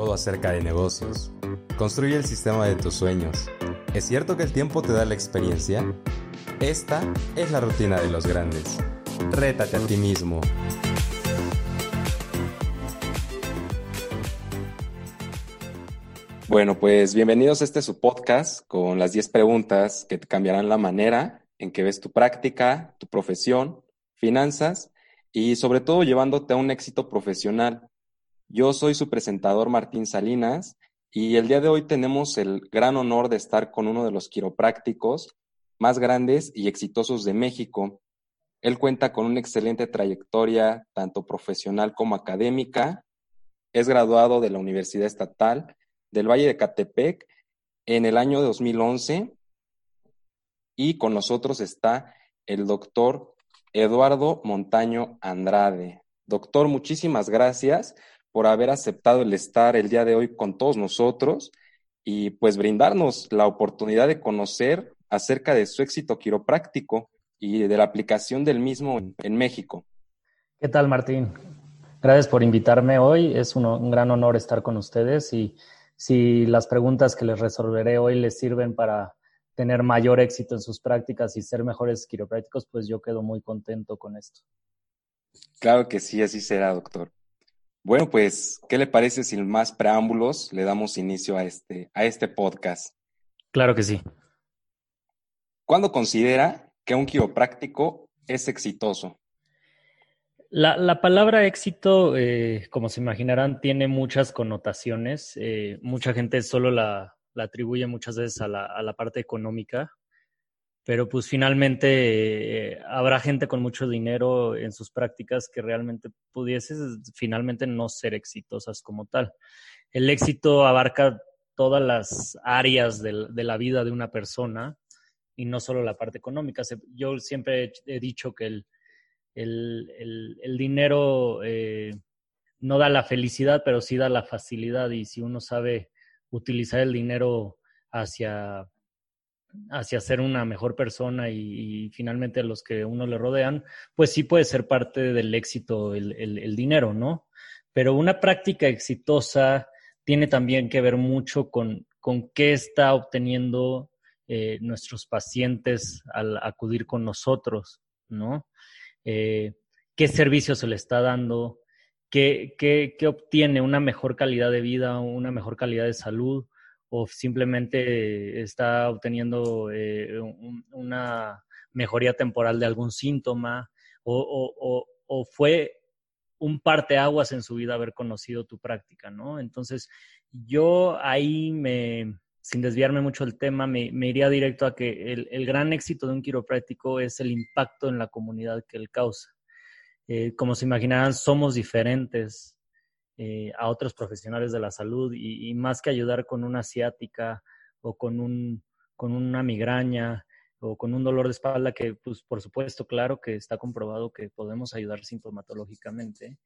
todo acerca de negocios. Construye el sistema de tus sueños. ¿Es cierto que el tiempo te da la experiencia? Esta es la rutina de los grandes. Rétate a ti mismo. Bueno, pues bienvenidos a este su podcast con las 10 preguntas que te cambiarán la manera en que ves tu práctica, tu profesión, finanzas y sobre todo llevándote a un éxito profesional. Yo soy su presentador Martín Salinas y el día de hoy tenemos el gran honor de estar con uno de los quiroprácticos más grandes y exitosos de México. Él cuenta con una excelente trayectoria, tanto profesional como académica. Es graduado de la Universidad Estatal del Valle de Catepec en el año 2011 y con nosotros está el doctor Eduardo Montaño Andrade. Doctor, muchísimas gracias por haber aceptado el estar el día de hoy con todos nosotros y pues brindarnos la oportunidad de conocer acerca de su éxito quiropráctico y de la aplicación del mismo en, México. ¿Qué tal, Martín? Gracias por invitarme hoy. Es un, un, gran honor estar con ustedes y si las preguntas que les resolveré hoy les sirven para tener mayor éxito en sus prácticas y ser mejores quiroprácticos, pues yo quedo muy contento con esto. Claro que sí, así será, doctor. Bueno, pues, ¿qué le parece sin más preámbulos le damos inicio a este, a este podcast? Claro que sí. ¿Cuándo considera que un quiropráctico es exitoso? La, la palabra éxito, eh, como se imaginarán, tiene muchas connotaciones. Eh, mucha gente solo la, la, atribuye muchas veces a la, a la parte económica, pero pues finalmente eh, habrá gente con mucho dinero en sus prácticas que realmente pudiese finalmente no ser exitosas como tal. El éxito abarca todas las áreas de, la vida de una persona y no solo la parte económica. Yo siempre he dicho que el, el, el, dinero eh, no da la felicidad, pero sí da la facilidad y si uno sabe utilizar el dinero hacia hacia ser una mejor persona y, finalmente los que uno le rodean, pues sí puede ser parte del éxito el, el, dinero, ¿no? Pero una práctica exitosa tiene también que ver mucho con, con qué está obteniendo eh, nuestros pacientes al acudir con nosotros, ¿no? Eh, qué servicio se le está dando, qué, qué, qué obtiene una mejor calidad de vida, una mejor calidad de salud, o simplemente está obteniendo eh, una mejoría temporal de algún síntoma o, fue un parteaguas en su vida haber conocido tu práctica, ¿no? Entonces, yo ahí me, sin desviarme mucho del tema, me, iría directo a que el, el, gran éxito de un quiropráctico es el impacto en la comunidad que él causa. Eh, como se imaginarán, somos diferentes, eh, a otros profesionales de la salud y, más que ayudar con una ciática o con, un, con una migraña o con un dolor de espalda que, pues, por supuesto, claro que está comprobado que podemos ayudar sintomatológicamente.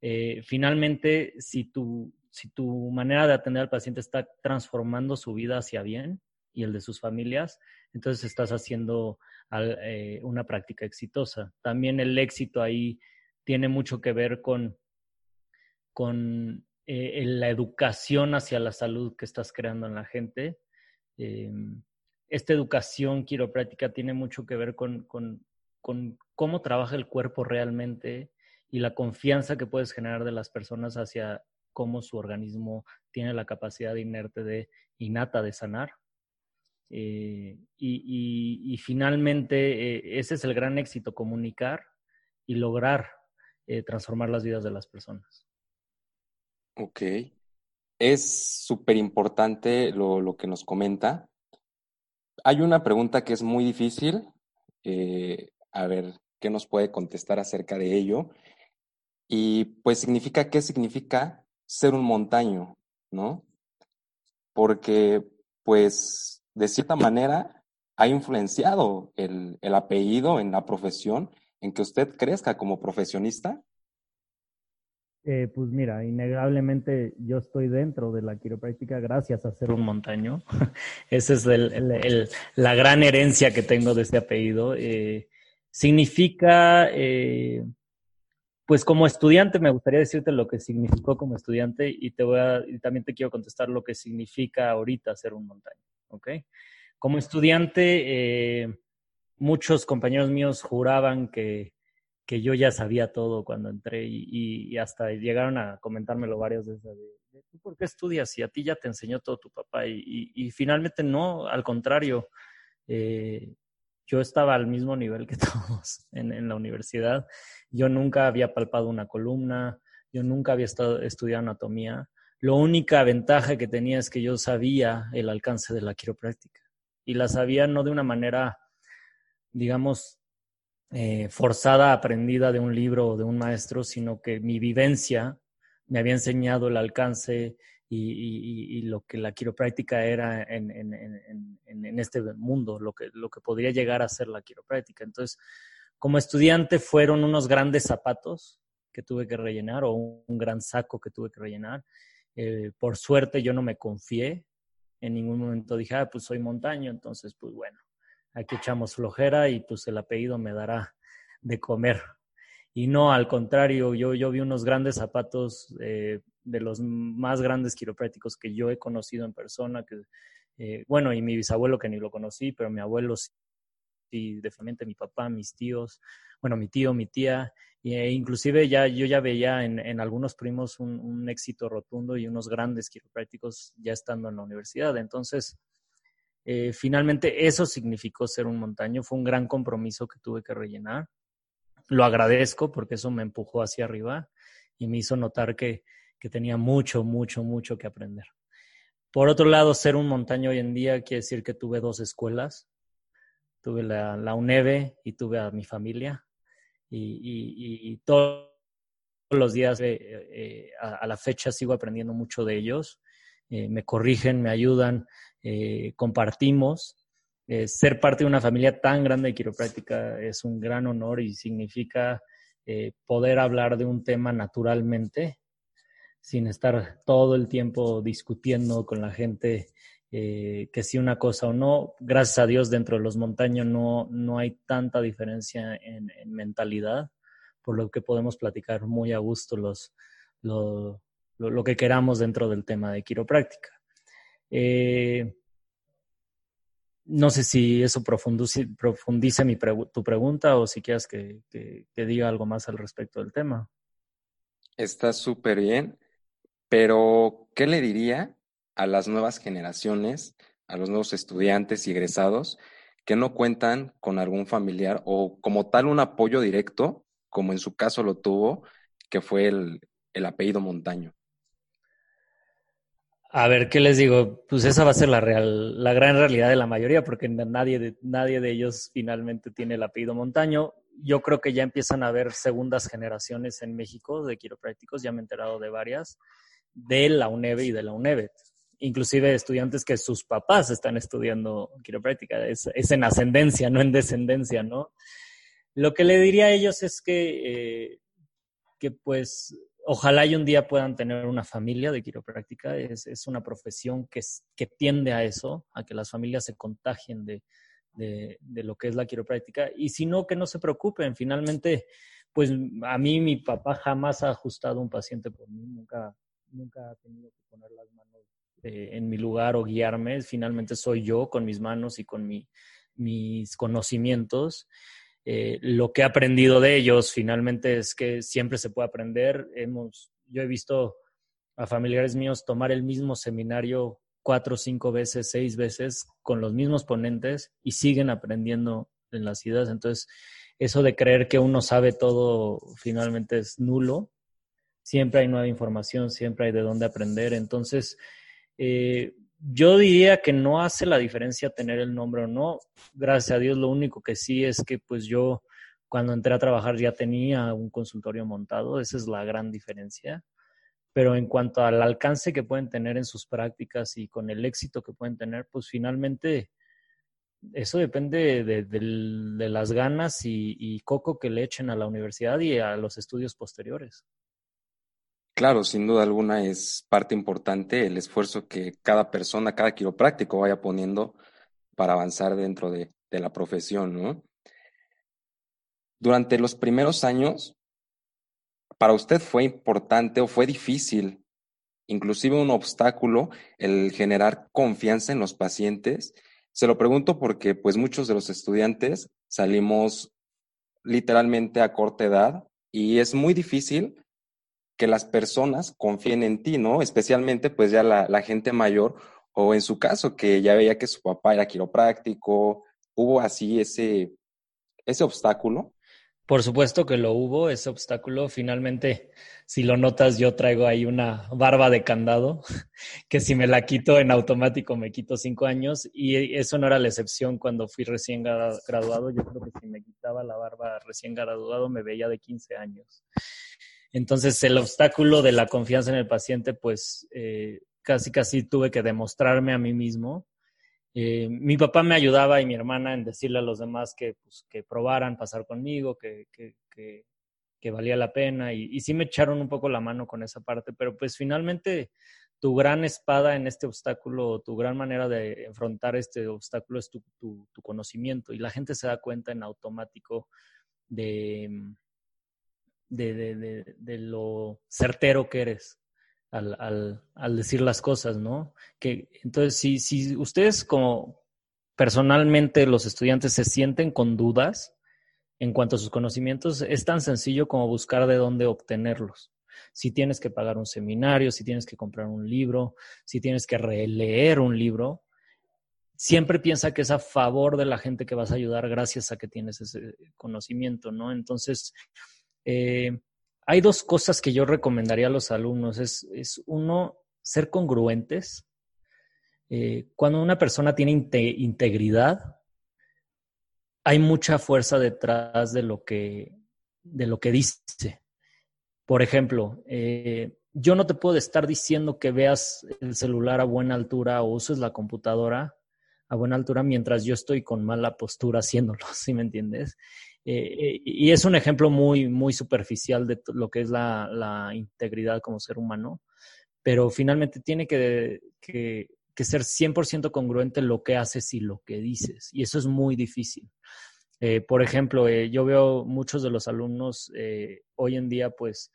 Eh, finalmente, si tu, si tu manera de atender al paciente está transformando su vida hacia bien y el de sus familias, entonces estás haciendo eh, una práctica exitosa. También el éxito ahí tiene mucho que ver con con eh, la educación hacia la salud que estás creando en la gente. Eh, esta educación quiropráctica tiene mucho que ver con, cómo trabaja el cuerpo realmente y la confianza que puedes generar de las personas hacia cómo su organismo tiene la capacidad inerte de innata de sanar. Eh, y, finalmente ese es el gran éxito, comunicar y lograr transformar las vidas de las personas. Ok. Es súper importante lo, lo, que nos comenta. Hay una pregunta que es muy difícil. Eh, a ver, ¿qué nos puede contestar acerca de ello? Y pues significa, ¿qué significa ser un montaño? ¿No? Porque, pues, de cierta manera, ha influenciado el, el apellido en la profesión, en que usted crezca como profesionista eh, pues mira, innegablemente yo estoy dentro de la quiropráctica gracias a ser un montaño. Esa es la gran herencia que tengo de este apellido. Eh, significa eh, pues como estudiante me gustaría decirte lo que significó como estudiante y te voy a, y también te quiero contestar lo que significa ahorita ser un montaño, ¿ok? Como estudiante, muchos compañeros míos juraban que, que, yo ya sabía todo cuando entré y, hasta llegaron a comentármelo varias veces. De, ¿Por qué estudias? Y a ti ya te enseñó todo tu papá. Y, finalmente no, al contrario. Eh, yo estaba al mismo nivel que todos en, en, la universidad. Yo nunca había palpado una columna, yo nunca había estado, estudiado anatomía. La única ventaja que tenía es que yo sabía el alcance de la quiropráctica y la sabía no de una manera, digamos, eh, forzada, aprendida de un libro o de un maestro, sino que mi vivencia me había enseñado el alcance y, lo que la quiropráctica era en, este mundo, lo que, lo que podría llegar a ser la quiropráctica. Entonces, como estudiante fueron unos grandes zapatos que tuve que rellenar o un, gran saco que tuve que rellenar. Eh, por suerte yo no me confié, en ningún momento dije, ah, pues soy montaño, entonces pues bueno, aquí echamos flojera y pues el apellido me dará de comer. Y no, al contrario, yo, yo vi unos grandes zapatos eh, de los más grandes quiroprácticos que yo he conocido en persona, que, eh, bueno, y mi bisabuelo que ni lo conocí, pero mi abuelo sí, definitivamente mi papá, mis tíos, bueno, mi tío, mi tía, e inclusive ya yo ya veía en, en algunos primos un, un, éxito rotundo y unos grandes quiroprácticos ya estando en la universidad. Entonces, eh, finalmente eso significó ser un montaño, fue un gran compromiso que tuve que rellenar. Lo agradezco porque eso me empujó hacia arriba y me hizo notar que, que tenía mucho, mucho, mucho que aprender. Por otro lado, ser un montaño hoy en día quiere decir que tuve dos escuelas. Tuve la, la y tuve a mi familia. Y, y, y todos los días eh, eh, a, a, la fecha sigo aprendiendo mucho de ellos. Eh, me corrigen, me ayudan, eh, compartimos. Eh, ser parte de una familia tan grande de quiropráctica es un gran honor y significa poder hablar de un tema naturalmente sin estar todo el tiempo discutiendo con la gente que si una cosa o no. Gracias a Dios dentro de los montaños no, no hay tanta diferencia en, en mentalidad, por lo que podemos platicar muy a gusto los, lo, lo, que queramos dentro del tema de quiropráctica. Eh, no sé si eso profundice, tu pregunta o si quieres que, que, que diga algo más al respecto del tema. Está súper bien. Pero, ¿qué le diría a las nuevas generaciones, a los nuevos estudiantes y egresados que no cuentan con algún familiar o como tal un apoyo directo, como en su caso lo tuvo, que fue el, el apellido Montaño? A ver, ¿qué les digo? Pues esa va a ser la, real, la gran realidad de la mayoría, porque nadie de, nadie de ellos finalmente tiene el apellido Montaño. Yo creo que ya empiezan a haber segundas generaciones en México de quiroprácticos, ya me he enterado de varias de la UNEVE y de la UNEVE. Inclusive estudiantes que sus papás están estudiando quiropráctica. Es, es en ascendencia, no en descendencia, ¿no? Lo que le diría a ellos es que, eh, que pues ojalá y un día puedan tener una familia de quiropráctica. Es, es una profesión que, es, que, tiende a eso, a que las familias se contagien de, de, lo que es la quiropráctica. Y si no, que no se preocupen. Finalmente, pues a mí mi papá jamás ha ajustado un paciente por mí, nunca, nunca ha tenido que poner las manos eh, en mi lugar o guiarme. Finalmente soy yo con mis manos y con mi, mis conocimientos. Eh, lo que he aprendido de ellos finalmente es que siempre se puede aprender. Hemos, yo he visto a familiares míos tomar el mismo seminario cuatro, cinco veces, seis veces con los mismos ponentes y siguen aprendiendo en las ideas. Entonces, eso de creer que uno sabe todo finalmente es nulo siempre hay nueva información, siempre hay de dónde aprender. Entonces, eh, yo diría que no hace la diferencia tener el nombre o no. Gracias a Dios, lo único que sí es que pues yo cuando entré a trabajar ya tenía un consultorio montado, esa es la gran diferencia. Pero en cuanto al alcance que pueden tener en sus prácticas y con el éxito que pueden tener, pues finalmente eso depende de, las ganas y, y coco que le echen a la universidad y a los estudios posteriores. Claro, sin duda alguna es parte importante el esfuerzo que cada persona, cada quiropráctico vaya poniendo para avanzar dentro de, la profesión, ¿no? Durante los primeros años, para usted fue importante o fue difícil, inclusive un obstáculo, el generar confianza en los pacientes? Se lo pregunto porque pues muchos de los estudiantes salimos literalmente a corta edad y es muy difícil que las personas confíen en ti, ¿no? Especialmente pues ya la, gente mayor o en su caso que ya veía que su papá era quiropráctico, hubo así ese, ese obstáculo. Por supuesto que lo hubo, ese obstáculo. Finalmente, si lo notas, yo traigo ahí una barba de candado, que si me la quito en automático me quito cinco años. Y eso no era la excepción cuando fui recién graduado. Yo creo que si me quitaba la barba recién graduado me veía de 15 años. Entonces, el obstáculo de la confianza en el paciente, pues eh, casi, casi tuve que demostrarme a mí mismo. Eh, mi papá me ayudaba y mi hermana en decirle a los demás que, pues, que probaran pasar conmigo, que, que, que, valía la pena. Y, y, sí me echaron un poco la mano con esa parte, pero pues finalmente tu gran espada en este obstáculo, tu gran manera de enfrentar este obstáculo es tu, tu conocimiento. Y la gente se da cuenta en automático de, de, de, de lo certero que eres al, al, al, decir las cosas, ¿no? Que, entonces, si, si ustedes como personalmente los estudiantes se sienten con dudas en cuanto a sus conocimientos, es tan sencillo como buscar de dónde obtenerlos. Si tienes que pagar un seminario, si tienes que comprar un libro, si tienes que releer un libro, siempre piensa que es a favor de la gente que vas a ayudar gracias a que tienes ese conocimiento, ¿no? Entonces, eh, hay dos cosas que yo recomendaría a los alumnos. Es, uno, ser congruentes. Eh, cuando una persona tiene integridad, hay mucha fuerza detrás de lo que, de lo que dice. Por ejemplo, eh, yo no te puedo estar diciendo que veas el celular a buena altura o uses la computadora a buena altura mientras yo estoy con mala postura haciéndolo, ¿sí me entiendes? Eh, y es un ejemplo muy, muy superficial de lo que es la, integridad como ser humano, pero finalmente tiene que, que, que ser 100% congruente lo que haces y lo que dices, y eso es muy difícil. Eh, por ejemplo, eh, yo veo muchos de los alumnos eh, hoy en día, pues,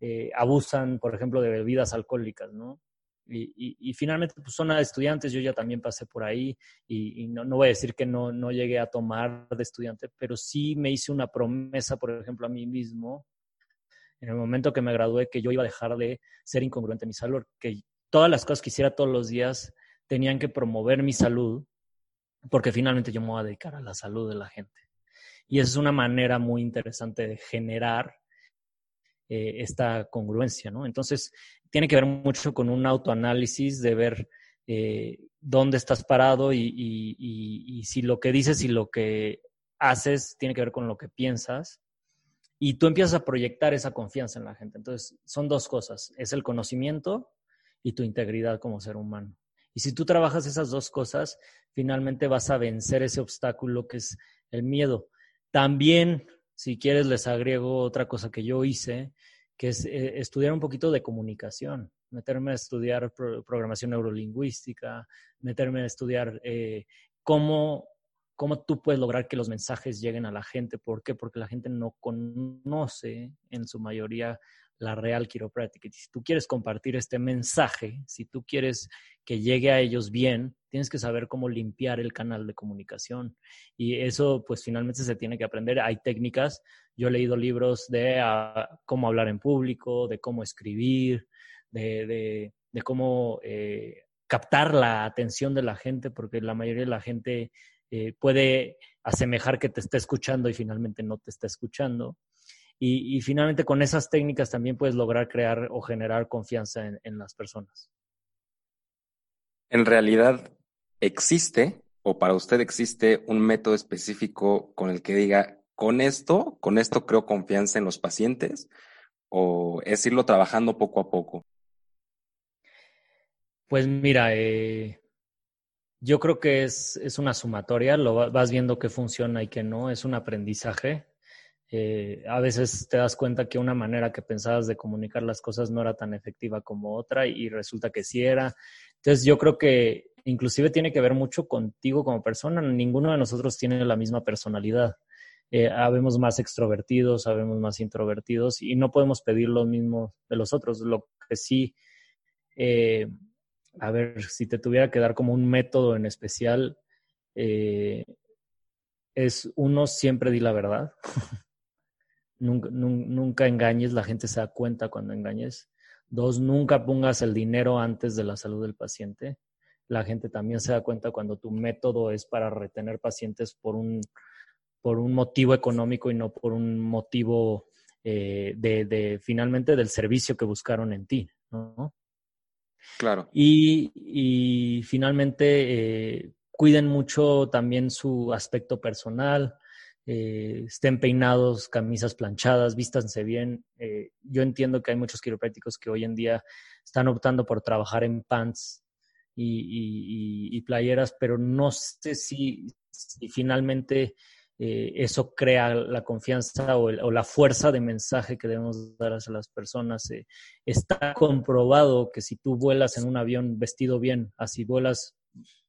eh, abusan, por ejemplo, de bebidas alcohólicas, ¿no? Y, finalmente pues son estudiantes, yo ya también pasé por ahí y, no, no, voy a decir que no, no llegué a tomar de estudiante, pero sí me hice una promesa, por ejemplo, a mí mismo, en el momento que me gradué, que yo iba a dejar de ser incongruente en mi salud, que todas las cosas que hiciera todos los días tenían que promover mi salud, porque finalmente yo me voy a dedicar a la salud de la gente. Y esa es una manera muy interesante de generar eh, esta congruencia, ¿no? Entonces, tiene que ver mucho con un autoanálisis de ver eh, dónde estás parado y, si lo que dices y lo que haces tiene que ver con lo que piensas. Y tú empiezas a proyectar esa confianza en la gente. Entonces, son dos cosas. Es el conocimiento y tu integridad como ser humano. Y si tú trabajas esas dos cosas, finalmente vas a vencer ese obstáculo que es el miedo. También, si quieres, les agrego otra cosa que yo hice, que es eh, estudiar un poquito de comunicación, meterme a estudiar programación neurolingüística, meterme a estudiar eh, cómo, cómo tú puedes lograr que los mensajes lleguen a la gente. ¿Por qué? Porque la gente no conoce en su mayoría la real quiropráctica. Y si tú quieres compartir este mensaje, si tú quieres que llegue a ellos bien, tienes que saber cómo limpiar el canal de comunicación. Y eso, pues finalmente se tiene que aprender. Hay técnicas. Yo he leído libros de ah, cómo hablar en público, de cómo escribir, de, cómo eh, captar la atención de la gente, porque la mayoría de la gente eh, puede asemejar que te está escuchando y finalmente no te está escuchando. Y, finalmente con esas técnicas también puedes lograr crear o generar confianza en, las personas. En realidad, ¿existe o para usted existe un método específico con el que diga, con esto, con esto creo confianza en los pacientes? ¿O es irlo trabajando poco a poco? Pues mira, eh, yo creo que es, es, una sumatoria, lo vas viendo que funciona y que no, es un aprendizaje. Eh, a veces te das cuenta que una manera que pensabas de comunicar las cosas no era tan efectiva como otra y resulta que sí era. Entonces yo creo que inclusive tiene que ver mucho contigo como persona. Ninguno de nosotros tiene la misma personalidad. eh, habemos más extrovertidos, habemos más introvertidos y no podemos pedir lo mismo de los otros. Lo que sí, eh, a ver, si te tuviera que dar como un método en especial, eh, es uno, siempre di la verdad. nunca, nunca engañes, la gente se da cuenta cuando engañes. Dos, nunca pongas el dinero antes de la salud del paciente. La gente también se da cuenta cuando tu método es para retener pacientes por un por un motivo económico y no por un motivo eh, de, finalmente del servicio que buscaron en ti, ¿no? Claro. Y, finalmente eh, cuiden mucho también su aspecto personal, eh, estén peinados, camisas planchadas, vístanse bien. yo entiendo que hay muchos quiroprácticos que hoy en día están optando por trabajar en pants y, playeras, pero no sé si, finalmente eh, eso crea la confianza o, la fuerza de mensaje que debemos dar a las personas. Eh, está comprobado que si tú vuelas en un avión vestido bien, así vuelas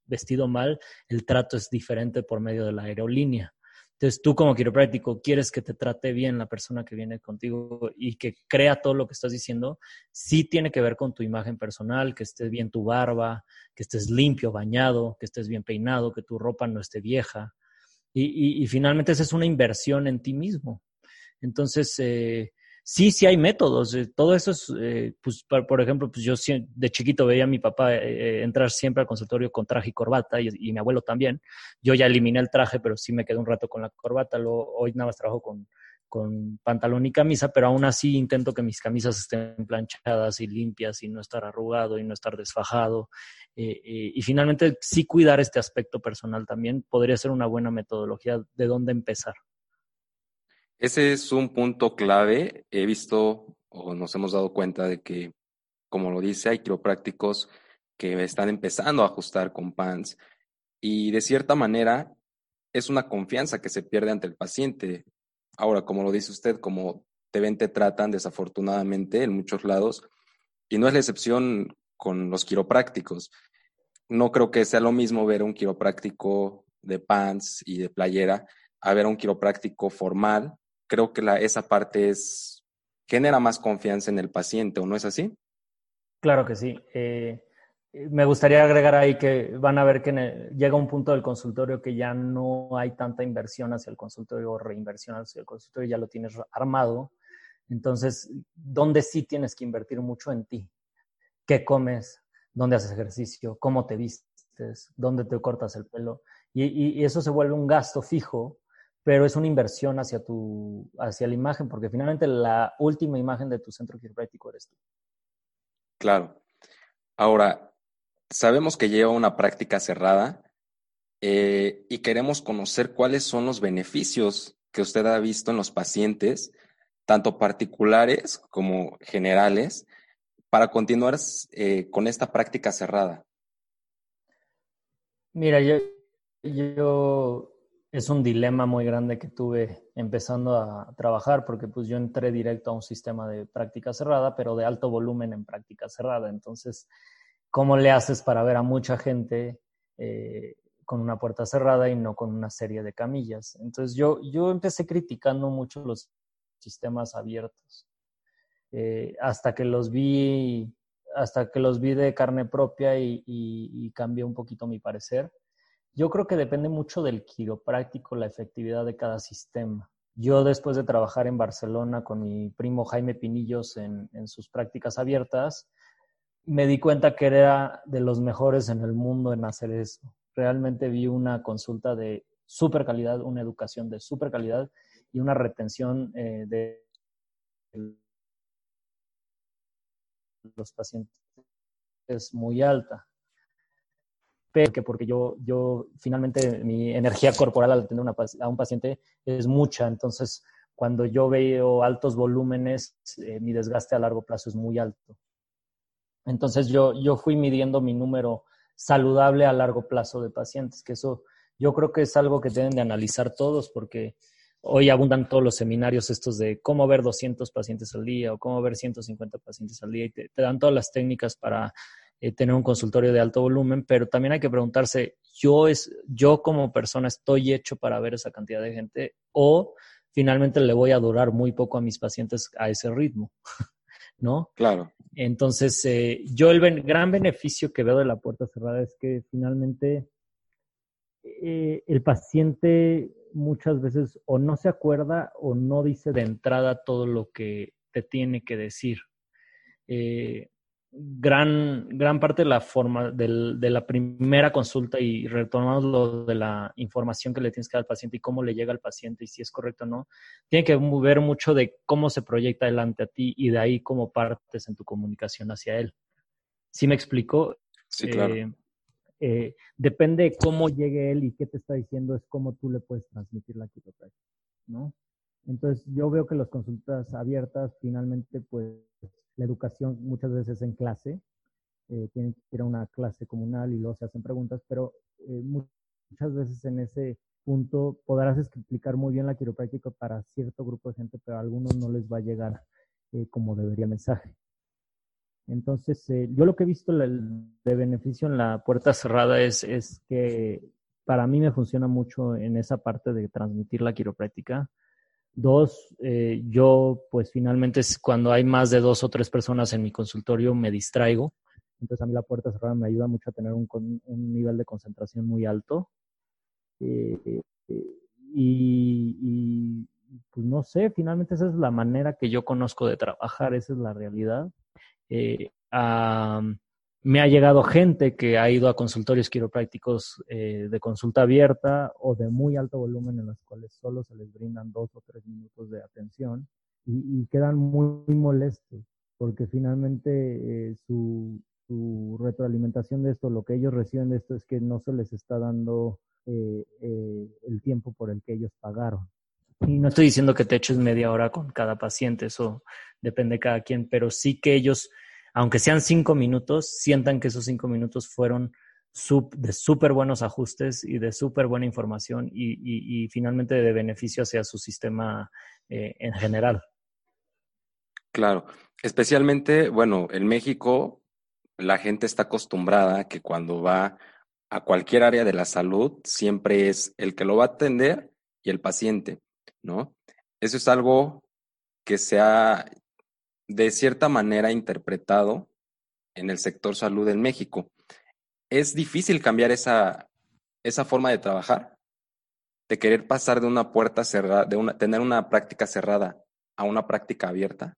vestido mal, el trato es diferente por medio de la aerolínea. Entonces tú como quiropráctico quieres que te trate bien la persona que viene contigo y que crea todo lo que estás diciendo, sí tiene que ver con tu imagen personal, que estés bien tu barba, que estés limpio, bañado, que estés bien peinado, que tu ropa no esté vieja, y, finalmente esa es una inversión en ti mismo. Entonces, eh, sí, sí hay métodos. Eh, todo eso es, eh, pues, por, ejemplo, pues yo de chiquito veía a mi papá entrar siempre al consultorio con traje y corbata y, mi abuelo también. Yo ya eliminé el traje, pero sí me quedé un rato con la corbata. hoy nada más trabajo con, con pantalón y camisa, pero aún así intento que mis camisas estén planchadas y limpias y no estar arrugado y no estar desfajado. Eh, eh, y finalmente, sí cuidar este aspecto personal también podría ser una buena metodología de dónde empezar. Ese es un punto clave. He visto o nos hemos dado cuenta de que, como lo dice, hay quiroprácticos que están empezando a ajustar con PANS y de cierta manera es una confianza que se pierde ante el paciente. Ahora, como lo dice usted, como te ven, te tratan desafortunadamente en muchos lados, y no es la excepción con los quiroprácticos. No creo que sea lo mismo ver un quiropráctico de pants y de playera a ver un quiropráctico formal. Creo que esa parte es genera más confianza en el paciente, ¿o no es así? Claro que sí. Eh, me gustaría agregar ahí que van a ver que llega un punto del consultorio que ya no hay tanta inversión hacia el consultorio o reinversión hacia el consultorio, ya lo tienes armado. Entonces, ¿dónde sí tienes que invertir mucho en ti? ¿Qué comes? ¿Dónde haces ejercicio? ¿Cómo te vistes? ¿Dónde te cortas el pelo? Y, eso se vuelve un gasto fijo, pero es una inversión hacia, tu, hacia la imagen, porque finalmente la última imagen de tu centro quiropráctico eres tú. Claro. Ahora, sabemos que lleva una práctica cerrada eh, y queremos conocer cuáles son los beneficios que usted ha visto en los pacientes, tanto particulares como generales, para continuar eh, con esta práctica cerrada. Mira, yo, yo es un dilema muy grande que tuve empezando a trabajar porque pues yo entré directo a un sistema de práctica cerrada, pero de alto volumen en práctica cerrada. Entonces, ¿Cómo le haces para ver a mucha gente eh, con una puerta cerrada y no con una serie de camillas? Entonces yo, yo empecé criticando mucho los sistemas abiertos. Eh, hasta que los vi hasta que los vi de carne propia y, y, cambió un poquito mi parecer. Yo creo que depende mucho del quiropráctico, la efectividad de cada sistema. Yo después de trabajar en Barcelona con mi primo Jaime Pinillos en, sus prácticas abiertas, me di cuenta que era de los mejores en el mundo en hacer eso. Realmente vi una consulta de super calidad, una educación de super calidad y una retención eh, de los pacientes es muy alta. Pero que porque yo, yo finalmente mi energía corporal al atender a un paciente es mucha, entonces cuando yo veo altos volúmenes, eh, mi desgaste a largo plazo es muy alto. Entonces yo, yo fui midiendo mi número saludable a largo plazo de pacientes, que eso yo creo que es algo que deben de analizar todos porque hoy abundan todos los seminarios estos de cómo ver 200 pacientes al día o cómo ver 150 pacientes al día y te, dan todas las técnicas para eh, tener un consultorio de alto volumen, pero también hay que preguntarse, ¿yo, es, yo como persona estoy hecho para ver esa cantidad de gente o finalmente le voy a durar muy poco a mis pacientes a ese ritmo? ¿No? Claro. Entonces, eh, yo el gran beneficio que veo de la puerta cerrada es que finalmente eh, el paciente muchas veces o no se acuerda o no dice de entrada todo lo que te tiene que decir. Eh, gran, gran parte de la forma de la primera consulta y retomamos lo de la información que le tienes que dar al paciente y cómo le llega al paciente y si es correcto o no, tiene que ver mucho de cómo se proyecta delante a ti y de ahí cómo partes en tu comunicación hacia él. ¿Sí me explico? Sí, claro. Eh, eh, depende de cómo llegue él y qué te está diciendo, es cómo tú le puedes transmitir la quiropráctica, ¿no? Entonces, yo veo que las consultas abiertas, finalmente, pues, la educación muchas veces en clase, eh, tienen que ir a una clase comunal y luego se hacen preguntas, pero eh, muchas veces en ese punto podrás explicar muy bien la quiropráctica para cierto grupo de gente, pero a algunos no les va a llegar eh, como debería el mensaje. Entonces, yo lo que he visto de beneficio en la puerta cerrada es, es que para mí me funciona mucho en esa parte de transmitir la quiropráctica Dos, eh, yo pues finalmente cuando hay más de dos o tres personas en mi consultorio me distraigo. Entonces a mí la puerta cerrada me ayuda mucho a tener un, un nivel de concentración muy alto. Eh, eh, y, pues no sé, finalmente esa es la manera que yo conozco de trabajar, esa es la realidad. Eh, me ha llegado gente que ha ido a consultorios quiroprácticos eh, de consulta abierta o de muy alto volumen en los cuales solo se les brindan dos o tres minutos de atención y, quedan muy, molestos porque finalmente eh, su, retroalimentación de esto, lo que ellos reciben de esto es que no se les está dando eh, el tiempo por el que ellos pagaron. Y no estoy diciendo que te eches media hora con cada paciente, eso depende de cada quien, pero sí que ellos aunque sean cinco minutos, sientan que esos cinco minutos fueron de súper buenos ajustes y de súper buena información y, finalmente de beneficio hacia su sistema eh, en general. Claro, especialmente, bueno, en México la gente está acostumbrada que cuando va a cualquier área de la salud, siempre es el que lo va a atender y el paciente, ¿no? Eso es algo que se ha de cierta manera interpretado en el sector salud en México. ¿Es difícil cambiar esa, esa forma de trabajar? De querer pasar de una puerta cerrada, de una, tener una práctica cerrada a una práctica abierta?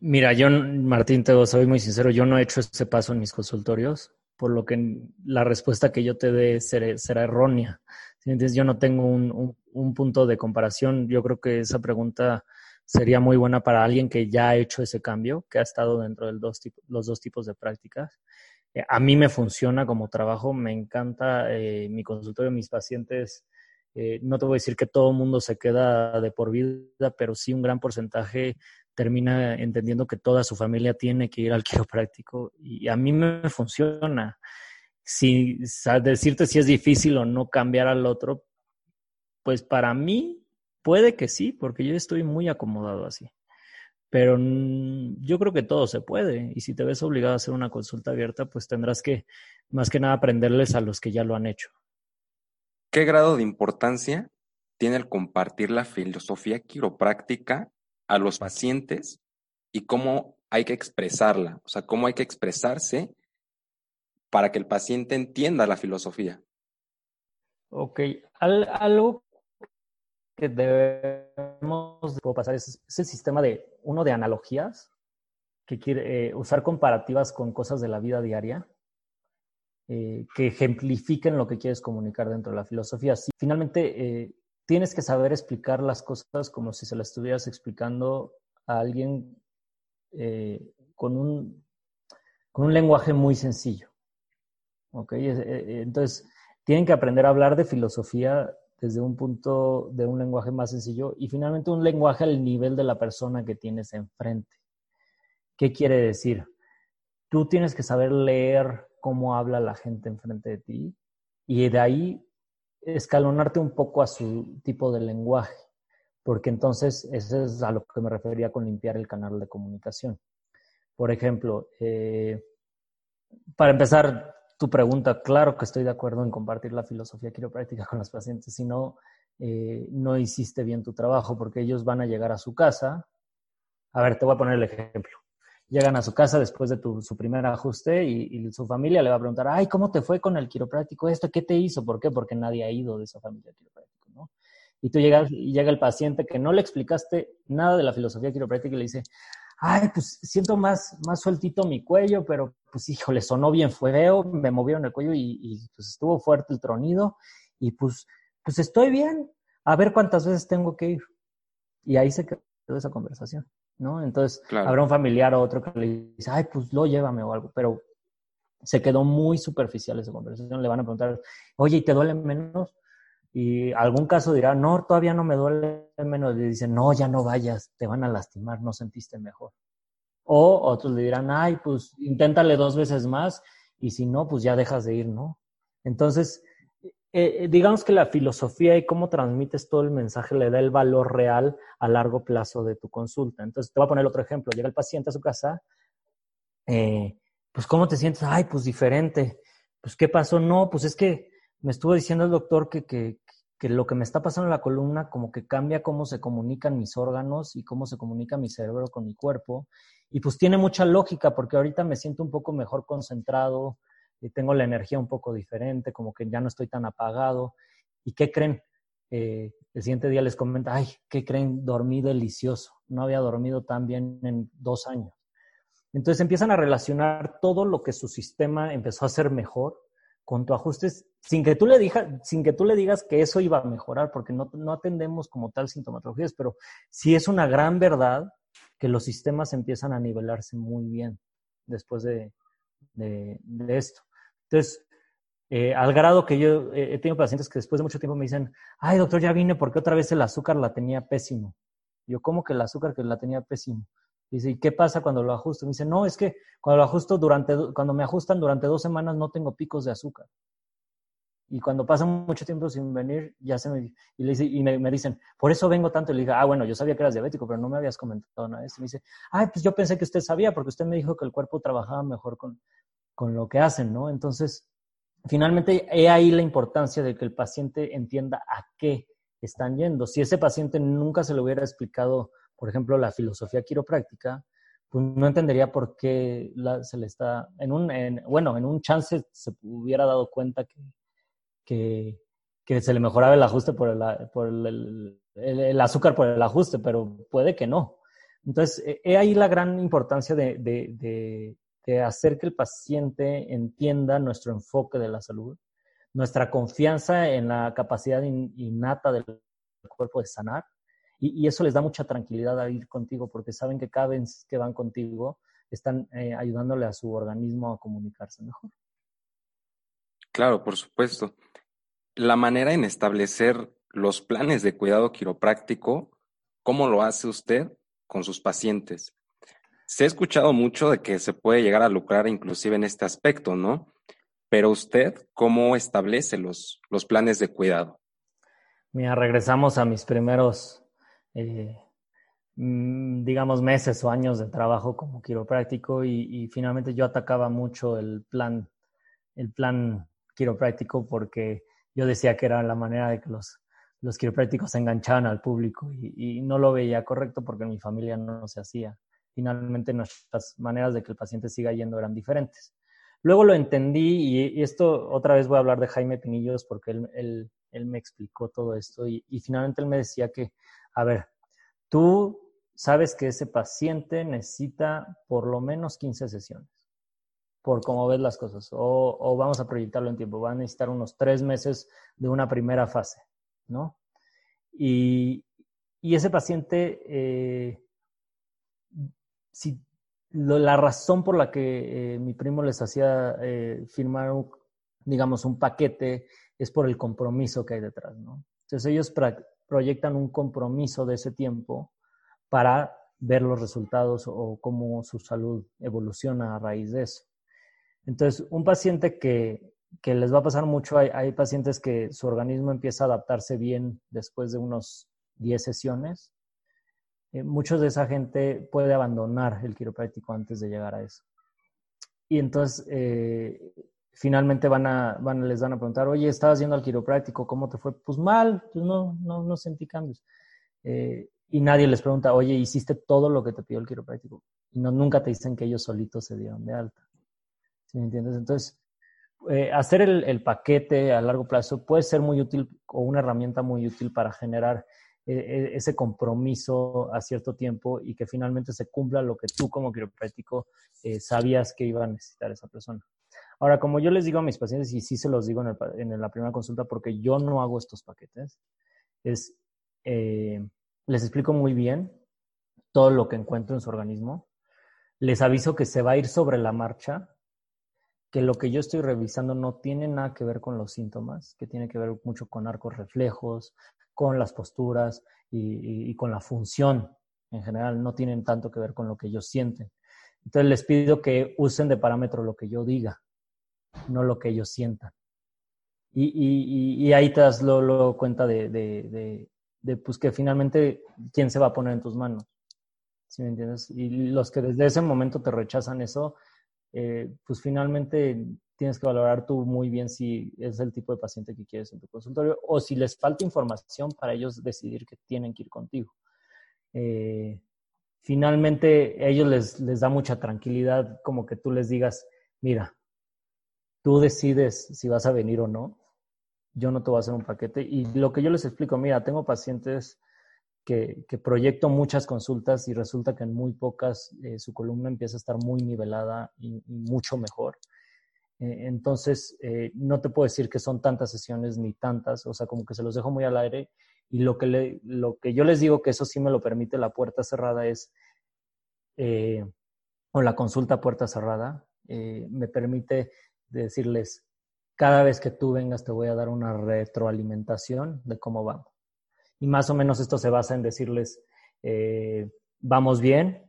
Mira, yo, Martín, te soy muy sincero, yo no he hecho ese paso en mis consultorios, por lo que la respuesta que yo te dé será, errónea. Entonces, yo no tengo un, un, punto de comparación. Yo creo que esa pregunta sería muy buena para alguien que ya ha hecho ese cambio, que ha estado dentro de los dos tipos de prácticas. Eh, a mí me funciona como trabajo, me encanta eh, mi consultorio, mis pacientes. Eh, no te voy a decir que todo el mundo se queda de por vida, pero sí un gran porcentaje termina entendiendo que toda su familia tiene que ir al quiropráctico y a mí me funciona. Si decirte si es difícil o no cambiar al otro, pues para mí Puede que sí, porque yo estoy muy acomodado así. Pero yo creo que todo se puede. Y si te ves obligado a hacer una consulta abierta, pues tendrás que, más que nada, aprenderles a los que ya lo han hecho. ¿Qué grado de importancia tiene el compartir la filosofía quiropráctica a los pacientes y cómo hay que expresarla? O sea, cómo hay que expresarse para que el paciente entienda la filosofía. Ok, algo que debemos pasar es, el sistema de uno de analogías, que quiere eh, usar comparativas con cosas de la vida diaria, eh, que ejemplifiquen lo que quieres comunicar dentro de la filosofía. finalmente, eh, tienes que saber explicar las cosas como si se las estuvieras explicando a alguien con, un, con un lenguaje muy sencillo. Entonces, tienen que aprender a hablar de filosofía desde un punto de un lenguaje más sencillo y finalmente un lenguaje al nivel de la persona que tienes enfrente. ¿Qué quiere decir? Tú tienes que saber leer cómo habla la gente enfrente de ti y de ahí escalonarte un poco a su tipo de lenguaje, porque entonces eso es a lo que me refería con limpiar el canal de comunicación. Por ejemplo, eh, para empezar tu pregunta, claro que estoy de acuerdo en compartir la filosofía quiropráctica con los pacientes, si no, eh, no hiciste bien tu trabajo porque ellos van a llegar a su casa. A ver, te voy a poner el ejemplo. Llegan a su casa después de su primer ajuste y, su familia le va a preguntar, ay, ¿cómo te fue con el quiropráctico esto? ¿Qué te hizo? ¿Por qué? Porque nadie ha ido de esa familia quiropráctica, ¿no? Y tú llegas y llega el paciente que no le explicaste nada de la filosofía quiropráctica y le dice, ay, pues siento más, más sueltito mi cuello, pero pues híjole, sonó bien feo, me movieron el cuello y, y pues estuvo fuerte el tronido y pues pues estoy bien, a ver cuántas veces tengo que ir. Y ahí se quedó esa conversación, ¿no? Entonces, habrá un familiar o otro que le dice, ay, pues lo llévame o algo, pero se quedó muy superficial esa conversación. Le van a preguntar, oye, ¿y te duele menos? Y algún caso dirá, no, todavía no me duele menos. Le dicen, no, ya no vayas, te van a lastimar, no sentiste mejor. O otros le dirán, ay, pues inténtale dos veces más y si no, pues ya dejas de ir, ¿no? Entonces, eh, eh, digamos que la filosofía y cómo transmites todo el mensaje le da el valor real a largo plazo de tu consulta. Entonces, te voy a poner otro ejemplo. Llega el paciente a su casa, eh, pues, ¿cómo te sientes? Ay, pues diferente. Pues, ¿qué pasó? No, pues es que me estuvo diciendo el doctor que, que, que lo que me está pasando en la columna como que cambia cómo se comunican mis órganos y cómo se comunica mi cerebro con mi cuerpo. Y pues tiene mucha lógica porque ahorita me siento un poco mejor concentrado, y tengo la energía un poco diferente, como que ya no estoy tan apagado. ¿Y qué creen? Eh, el siguiente día les comenta, ay, ¿qué creen? Dormí delicioso. No había dormido tan bien en dos años. Entonces empiezan a relacionar todo lo que su sistema empezó a hacer mejor con tu ajustes, sin que tú le, digas, sin que tú le digas que eso iba a mejorar, porque no, no atendemos como tal sintomatologías, pero sí es una gran verdad que los sistemas empiezan a nivelarse muy bien después de, de, esto. Entonces, eh, al grado que yo eh, he tenido pacientes que después de mucho tiempo me dicen, ay doctor, ya vine porque otra vez el azúcar la tenía pésimo. Yo, ¿cómo que el azúcar que la tenía pésimo? Dice, ¿y qué pasa cuando lo ajusto? Me dice, no, es que cuando lo ajusto durante, cuando me ajustan durante dos semanas no tengo picos de azúcar. Y cuando pasa mucho tiempo sin venir, ya se me... Y, le dice, y me, dicen, por eso vengo tanto. Y le digo, ah, bueno, yo sabía que eras diabético, pero no me habías comentado nada de eso. Y me dice, ay, pues yo pensé que usted sabía, porque usted me dijo que el cuerpo trabajaba mejor con, con lo que hacen, ¿no? Entonces, finalmente, he ahí la importancia de que el paciente entienda a qué están yendo. Si ese paciente nunca se le hubiera explicado, por ejemplo, la filosofía quiropráctica, pues no entendería por qué se le está, en un, bueno, en un chance se hubiera dado cuenta que, que, se le mejoraba el ajuste por, el, por el, el, azúcar por el ajuste, pero puede que no. Entonces, he ahí la gran importancia de, hacer que el paciente entienda nuestro enfoque de la salud, nuestra confianza en la capacidad innata del cuerpo de sanar. Y, eso les da mucha tranquilidad a ir contigo porque saben que cada vez que van contigo están eh, ayudándole a su organismo a comunicarse mejor. Claro, por supuesto. La manera en establecer los planes de cuidado quiropráctico, ¿cómo lo hace usted con sus pacientes? Se ha escuchado mucho de que se puede llegar a lucrar inclusive en este aspecto, ¿no? Pero usted, ¿cómo establece los, los planes de cuidado? Mira, regresamos a mis primeros, eh, mm, digamos, meses o años de trabajo como quiropráctico y, finalmente yo atacaba mucho el plan, el plan quiropráctico porque yo decía que era la manera de que los, los quiroprácticos se enganchaban al público y, no lo veía correcto porque en mi familia no se hacía finalmente nuestras maneras de que el paciente siga yendo eran diferentes. Luego lo entendí y, esto otra vez voy a hablar de Jaime Pinillos porque él, él, me explicó todo esto y, finalmente él me decía que, a ver, tú sabes que ese paciente necesita por lo menos 15 sesiones por cómo ves las cosas o, vamos a proyectarlo en tiempo, va a necesitar unos tres meses de una primera fase, ¿no? Y, ese paciente... Eh, si la razón por la que eh, mi primo les hacía eh, firmar, digamos, un paquete es por el compromiso que hay detrás. Entonces ellos proyectan un compromiso de ese tiempo para ver los resultados o cómo su salud evoluciona a raíz de eso. Entonces, un paciente que, les va a pasar mucho, hay, pacientes que su organismo empieza a adaptarse bien después de unos 10 sesiones eh, muchos de esa gente puede abandonar el quiropráctico antes de llegar a eso. Y entonces, eh, finalmente van a, les van a preguntar, oye, estabas yendo al quiropráctico, ¿cómo te fue? Pues mal, pues no, no, no sentí cambios. Eh, y nadie les pregunta, oye, ¿hiciste todo lo que te pidió el quiropráctico? Y no, nunca te dicen que ellos solitos se dieron de alta. ¿Sí me entiendes? Entonces, hacer el, el, paquete a largo plazo puede ser muy útil o una herramienta muy útil para generar e, e, ese compromiso a cierto tiempo y que finalmente se cumpla lo que tú como quiropráctico eh, sabías que iba a necesitar esa persona. Ahora, como yo les digo a mis pacientes, y sí se los digo en, la primera consulta, porque yo no hago estos paquetes, es, eh, les explico muy bien todo lo que encuentro en su organismo, les aviso que se va a ir sobre la marcha, que lo que yo estoy revisando no tiene nada que ver con los síntomas, que tiene que ver mucho con arcos reflejos, con las posturas y, con la función en general, no tienen tanto que ver con lo que ellos sienten. Entonces les pido que usen de parámetro lo que yo diga, no lo que ellos sientan. Y, ahí te das lo, cuenta de, pues que finalmente quién se va a poner en tus manos. ¿Sí me entiendes? Y los que desde ese momento te rechazan eso, eh, pues finalmente tienes que valorar tú muy bien si es el tipo de paciente que quieres en tu consultorio o si les falta información para ellos decidir que tienen que ir contigo. Eh, finalmente, a ellos les, les da mucha tranquilidad como que tú les digas, mira, tú decides si vas a venir o no, yo no te voy a hacer un paquete. Y lo que yo les explico, mira, tengo pacientes que, proyecto muchas consultas y resulta que en muy pocas eh, su columna empieza a estar muy nivelada y, mucho mejor. Eh, entonces, eh, no te puedo decir que son tantas sesiones ni tantas, o sea, como que se los dejo muy al aire. Y lo que, lo que yo les digo que eso sí me lo permite la puerta cerrada es, o la consulta puerta cerrada, me permite decirles, cada vez que tú vengas te voy a dar una retroalimentación de cómo vamos. Y más o menos esto se basa en decirles, vamos bien,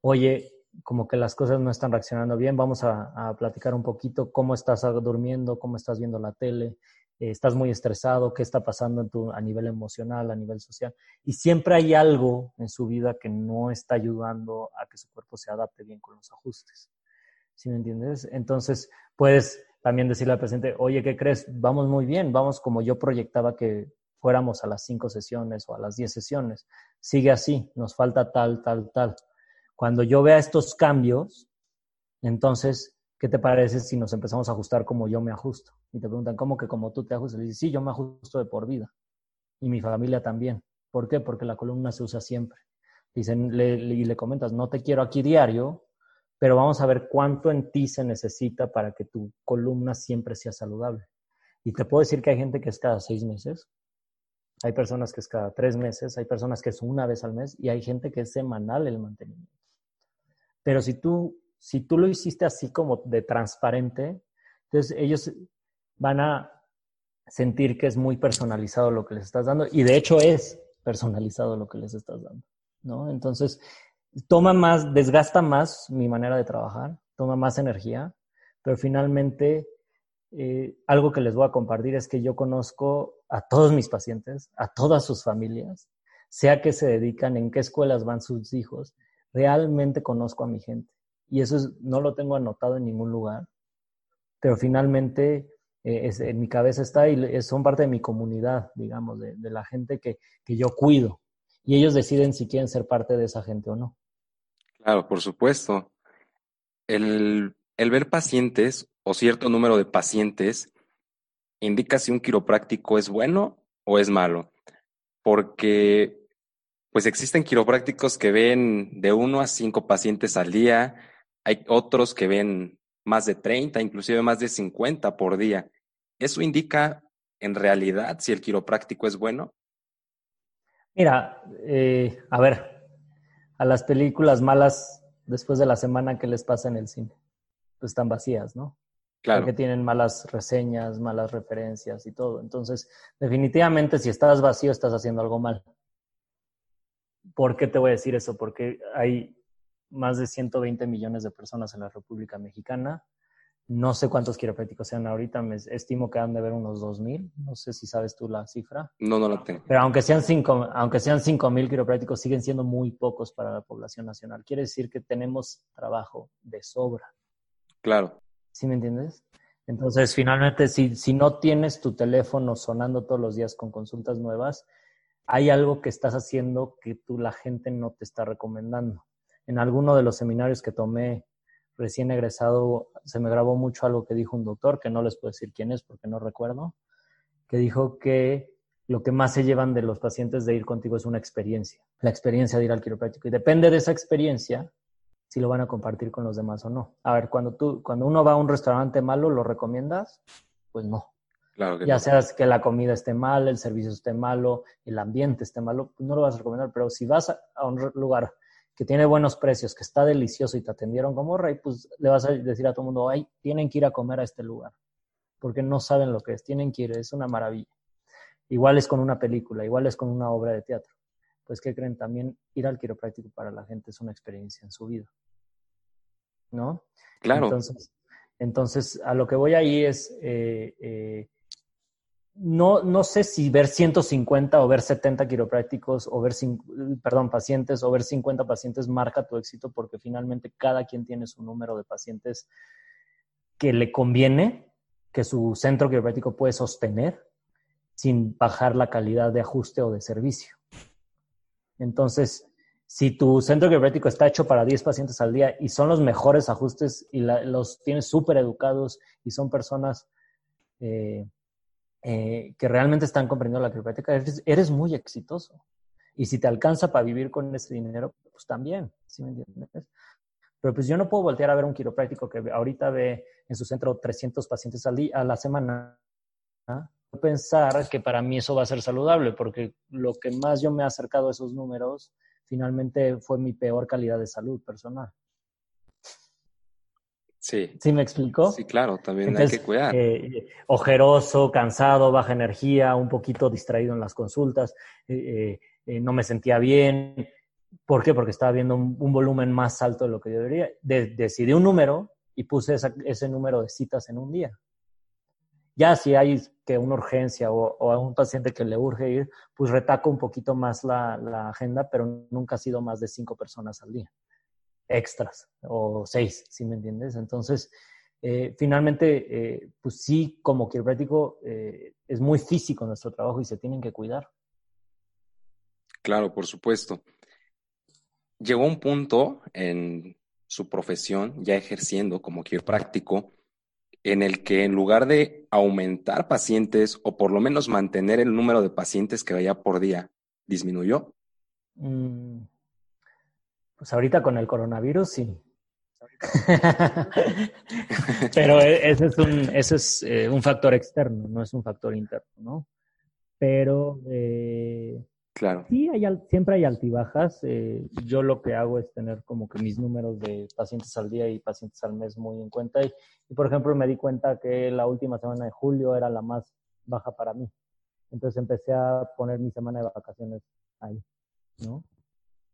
oye, como que las cosas no están reaccionando bien, vamos a, platicar un poquito cómo estás durmiendo, cómo estás viendo la tele, eh, estás muy estresado, qué está pasando en tu, a nivel emocional, a nivel social. Y siempre hay algo en su vida que no está ayudando a que su cuerpo se adapte bien con los ajustes. ¿Sí me entiendes? Entonces, puedes también decirle al paciente, oye, ¿qué crees? Vamos muy bien, vamos como yo proyectaba que fuéramos a las cinco sesiones o a las diez sesiones. Sigue así, nos falta tal, tal, tal cuando yo vea estos cambios, entonces, ¿qué te parece si nos empezamos a ajustar como yo me ajusto? Y te preguntan, ¿cómo que como tú te ajustas? Y dices, sí, yo me ajusto de por vida. Y mi familia también. ¿Por qué? Porque la columna se usa siempre. Dicen, y le comentas, no te quiero aquí diario, pero vamos a ver cuánto en ti se necesita para que tu columna siempre sea saludable. Y te puedo decir que hay gente que es cada seis meses, hay personas que es cada tres meses, hay personas que es una vez al mes y hay gente que es semanal el mantenimiento. Pero si tú, si tú lo hiciste así como de transparente, entonces ellos van a sentir que es muy personalizado lo que les estás dando y de hecho es personalizado lo que les estás dando, ¿no? Entonces, toma más, desgasta más mi manera de trabajar, toma más energía, pero finalmente eh, algo que les voy a compartir es que yo conozco a todos mis pacientes, a todas sus familias, sea que se dedican, en qué escuelas van sus hijos, realmente conozco a mi gente. Y eso no lo tengo anotado en ningún lugar, pero finalmente eh, en mi cabeza está y son parte de mi comunidad, digamos, de, la gente que, yo cuido. Y ellos deciden si quieren ser parte de esa gente o no. Claro, por supuesto. El, el ver pacientes o cierto número de pacientes indica si un quiropráctico es bueno o es malo. Porque pues existen quiroprácticos que ven de uno a cinco pacientes al día, hay otros que ven más de 30, inclusive más de 50 por día. ¿Eso indica en realidad si el quiropráctico es bueno? Mira, eh, a ver, a las películas malas después de la semana que les pasa en el cine, pues están vacías, ¿no? Claro. Porque tienen malas reseñas, malas referencias y todo. Entonces, definitivamente si estás vacío estás haciendo algo mal. ¿Por qué te voy a decir eso? Porque hay más de 120 millones de personas en la República Mexicana. No sé cuántos quiroprácticos sean ahorita, me estimo que han de haber unos 2.000, no sé si sabes tú la cifra. No, no la tengo. Pero aunque sean 5 aunque sean 5.000 quiroprácticos, siguen siendo muy pocos para la población nacional. Quiere decir que tenemos trabajo de sobra. Claro. ¿Sí me entiendes? Entonces, finalmente, si, si no tienes tu teléfono sonando todos los días con consultas nuevas, hay algo que estás haciendo que tú, la gente no te está recomendando. En alguno de los seminarios que tomé recién egresado, se me grabó mucho algo que dijo un doctor, que no les puedo decir quién es porque no recuerdo, que dijo que lo que más se llevan de los pacientes de ir contigo es una experiencia, la experiencia de ir al quiropráctico. Y depende de esa experiencia si lo van a compartir con los demás o no. A ver, cuando, tú, cuando uno va a un restaurante malo, ¿lo recomiendas? Pues no. Claro ya sea que la comida esté mal, el servicio esté malo, el ambiente esté malo, pues no lo vas a recomendar. Pero si vas a un lugar que tiene buenos precios, que está delicioso y te atendieron como rey, pues le vas a decir a todo el mundo, ay, tienen que ir a comer a este lugar, porque no saben lo que es, tienen que ir, es una maravilla. Igual es con una película, igual es con una obra de teatro. Pues, ¿qué creen? También ir al quiropráctico para la gente es una experiencia en su vida. ¿No? Claro. Entonces, entonces a lo que voy ahí es, eh, eh, no, no sé si ver 150 o ver 70 quiroprácticos o ver, perdón, pacientes o ver 50 pacientes marca tu éxito porque finalmente cada quien tiene su número de pacientes que le conviene, que su centro quiropráctico puede sostener sin bajar la calidad de ajuste o de servicio. Entonces, si tu centro quiropráctico está hecho para 10 pacientes al día y son los mejores ajustes y los tienes súper educados y son personas... Eh, eh, que realmente están comprendiendo la quiropráctica, eres, muy exitoso. Y si te alcanza para vivir con ese dinero, pues también, ¿sí me entiendes? Pero pues yo no puedo voltear a ver un quiropráctico que ahorita ve en su centro 300 pacientes al día, a la semana. Pensar que para mí eso va a ser saludable, porque lo que más yo me he acercado a esos números finalmente fue mi peor calidad de salud personal. Sí. ¿Sí me explicó? Sí, claro, también hay que cuidar. Eh, ojeroso, cansado, baja energía, un poquito distraído en las consultas, eh, eh, no me sentía bien. ¿Por qué? Porque estaba viendo un, volumen más alto de lo que yo debería. decidí un número y puse ese número de citas en un día. Ya si hay que una urgencia o, a un paciente que le urge ir, pues retaco un poquito más la, agenda, pero nunca ha sido más de cinco personas al día extras o seis, si me entiendes? Entonces, eh, finalmente, eh, pues sí, como quiropráctico, eh, es muy físico nuestro trabajo y se tienen que cuidar. Claro, por supuesto. Llegó un punto en su profesión, ya ejerciendo como quiropráctico, en el que en lugar de aumentar pacientes o por lo menos mantener el número de pacientes que veía por día, disminuyó. Mm, pues ahorita con el coronavirus sí. Pero e, ese es, un, ese es eh, un factor externo, no es un factor interno, ¿no? Pero eh, claro. sí, siempre hay altibajas. Eh, yo lo que hago es tener como que mis números de pacientes al día y pacientes al mes muy en cuenta. Y, por ejemplo, me di cuenta que la última semana de julio era la más baja para mí. Entonces empecé a poner mi semana de vacaciones ahí, ¿no?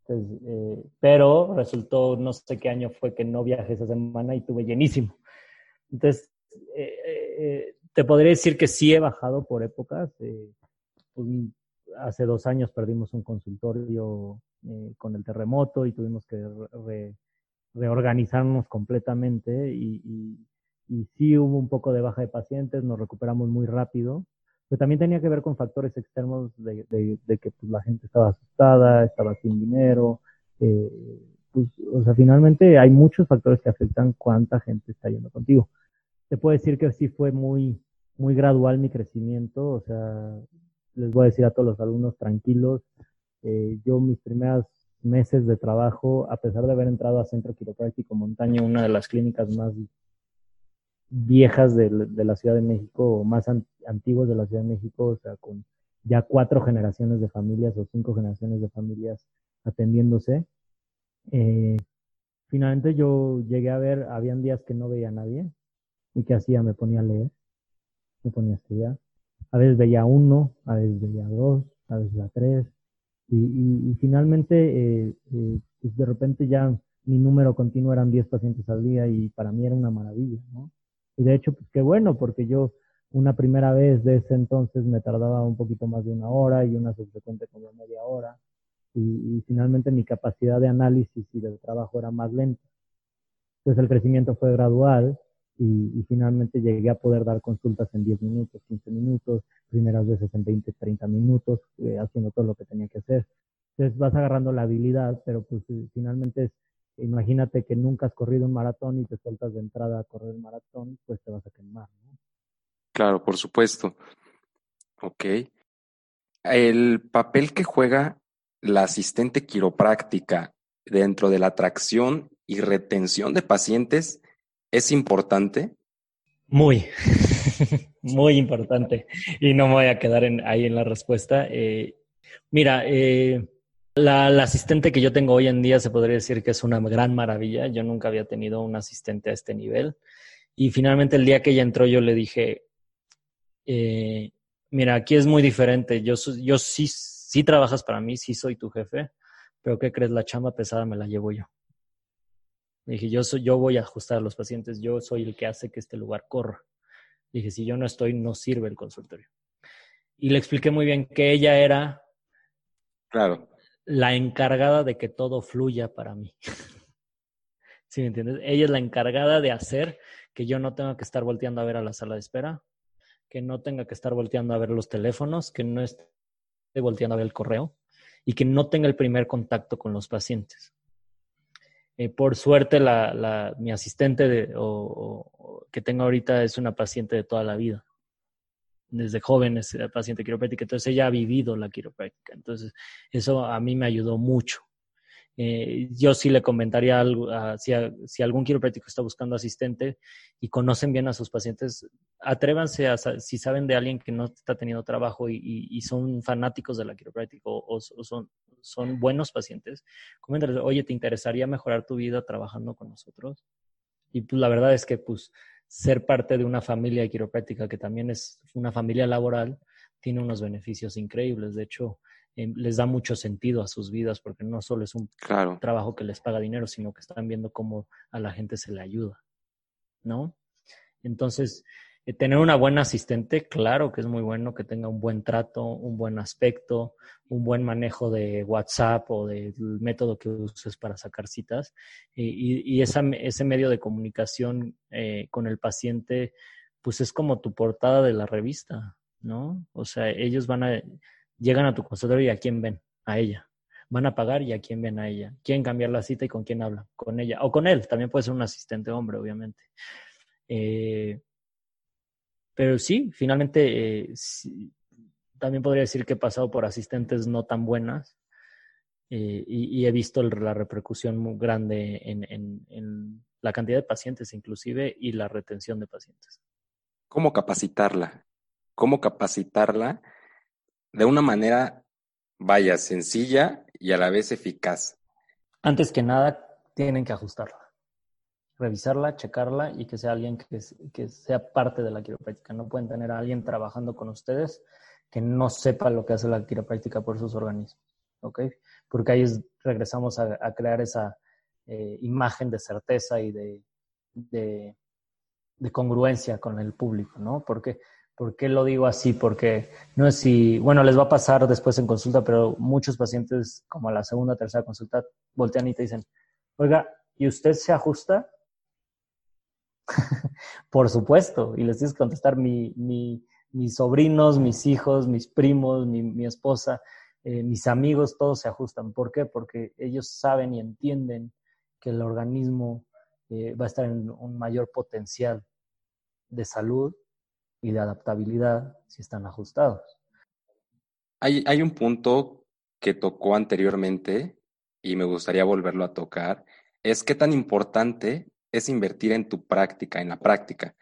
eh, pero resultó, no sé qué año fue que no viajé esa semana y tuve llenísimo. Entonces, eh, te podría decir que sí he bajado por épocas. Pues, hace dos años perdimos un consultorio con el terremoto y tuvimos que reorganizarnos completamente y, y, y sí hubo un poco de baja de pacientes, nos recuperamos muy rápido pero también tenía que ver con factores externos de, de, que pues, la gente estaba asustada, estaba sin dinero. Eh, pues, o sea, finalmente hay muchos factores que afectan cuánta gente está yendo contigo. Te puedo decir que sí fue muy, muy gradual mi crecimiento, o sea, les voy a decir a todos los alumnos tranquilos, eh, yo mis primeros meses de trabajo, a pesar de haber entrado a Centro Quiropráctico Montaña, una de las clínicas más viejas de, la Ciudad de México o más antiguos de la Ciudad de México, o sea, con ya cuatro generaciones de familias o cinco generaciones de familias atendiéndose. Eh, finalmente yo llegué a ver, habían días que no veía a nadie y que hacía, me ponía a leer, me ponía a estudiar. A veces veía uno, a veces veía dos, a veces a tres. Y, finalmente, eh, eh, pues de repente ya mi número continuo eran 10 pacientes al día y para mí era una maravilla, ¿no? Y de hecho, pues qué bueno, porque yo una primera vez de ese entonces me tardaba un poquito más de una hora y una subsecuente como media hora. Y, finalmente mi capacidad de análisis y de trabajo era más lenta. Entonces el crecimiento fue gradual y, finalmente llegué a poder dar consultas en 10 minutos, 15 minutos, primeras veces en 20, 30 minutos, eh, haciendo todo lo que tenía que hacer. Entonces vas agarrando la habilidad, pero pues eh, finalmente es, imagínate que nunca has corrido un maratón y te sueltas de entrada a correr el maratón, pues te vas a quemar, ¿no? Claro, por supuesto. Ok. El papel que juega la asistente quiropráctica dentro de la atracción y retención de pacientes es importante. Muy, muy importante. Y no me voy a quedar ahí en la respuesta. Eh, mira, eh, la, asistente que yo tengo hoy en día se podría decir que es una gran maravilla. Yo nunca había tenido un asistente a este nivel. Y finalmente el día que ella entró yo le dije, eh, mira, aquí es muy diferente. Yo, yo sí, sí trabajas para mí, sí soy tu jefe, pero ¿qué crees? La chamba pesada me la llevo yo. Dije, yo, soy, yo voy a ajustar a los pacientes, yo soy el que hace que este lugar corra. Dije, si yo no estoy, no sirve el consultorio. Y le expliqué muy bien que ella era claro. la encargada de que todo fluya para mí. ¿Sí me entiendes? Ella es la encargada de hacer que yo no tenga que estar volteando a ver a la sala de espera, que no tenga que estar volteando a ver los teléfonos, que no esté volteando a ver el correo y que no tenga el primer contacto con los pacientes. Eh, por suerte, la, mi asistente de, o, que tengo ahorita es una paciente de toda la vida. Desde joven es paciente quiropráctica, entonces ella ha vivido la quiropráctica. Entonces, eso a mí me ayudó mucho. Eh, yo sí le comentaría algo, si, si, algún quiropráctico está buscando asistente y conocen bien a sus pacientes, atrévanse a, si saben de alguien que no está teniendo trabajo y, son fanáticos de la quiropráctica o, son, son buenos pacientes, coméntales, oye, ¿te interesaría mejorar tu vida trabajando con nosotros? Y pues la verdad es que pues ser parte de una familia quiropráctica que también es una familia laboral tiene unos beneficios increíbles. De hecho, Em, les da mucho sentido a sus vidas porque no solo es un trabajo que les paga dinero, sino que están viendo cómo a la gente se le ayuda, ¿no? Entonces, eh, tener una buena asistente, claro que es muy bueno que tenga un buen trato, un buen aspecto, un buen manejo de WhatsApp o del método que uses para sacar citas. Y, ese medio de comunicación eh, con el paciente, pues es como tu portada de la revista, ¿no? O sea, ellos van a Llegan a tu consultorio y a quién ven, a ella. Van a pagar y a quién ven a ella. Quieren cambiar la cita y con quién hablan, con ella o con él. También puede ser un asistente hombre, obviamente. Eh, pero sí, finalmente, eh, también podría decir que he pasado por asistentes no tan buenas eh, y, he visto la repercusión muy grande en, en la cantidad de pacientes inclusive y la retención de pacientes. ¿Cómo capacitarla? ¿Cómo capacitarla? de una manera, vaya, sencilla y a la vez eficaz? Antes que nada, tienen que ajustarla, revisarla, checarla y que sea alguien que, que sea parte de la quiropráctica. No pueden tener a alguien trabajando con ustedes que no sepa lo que hace la quiropráctica por sus organismos, ¿ok? Porque ahí regresamos a, crear esa eh, imagen de certeza y de, de, de, congruencia con el público, ¿no? Porque ¿Por qué lo digo así? Porque no es si, bueno, les va a pasar después en consulta, pero muchos pacientes, como a la segunda tercera consulta, voltean y te dicen, oiga, ¿y usted se ajusta? Por supuesto, y les tienes que contestar, mi, mi, mis sobrinos, mis hijos, mis primos, mi, mi esposa, eh, mis amigos, todos se ajustan. ¿Por qué? Porque ellos saben y entienden que el organismo eh, va a estar en un mayor potencial de salud y de adaptabilidad si están ajustados. Hay, hay un punto que tocó anteriormente y me gustaría volverlo a tocar, es qué tan importante es invertir en tu práctica, en la práctica.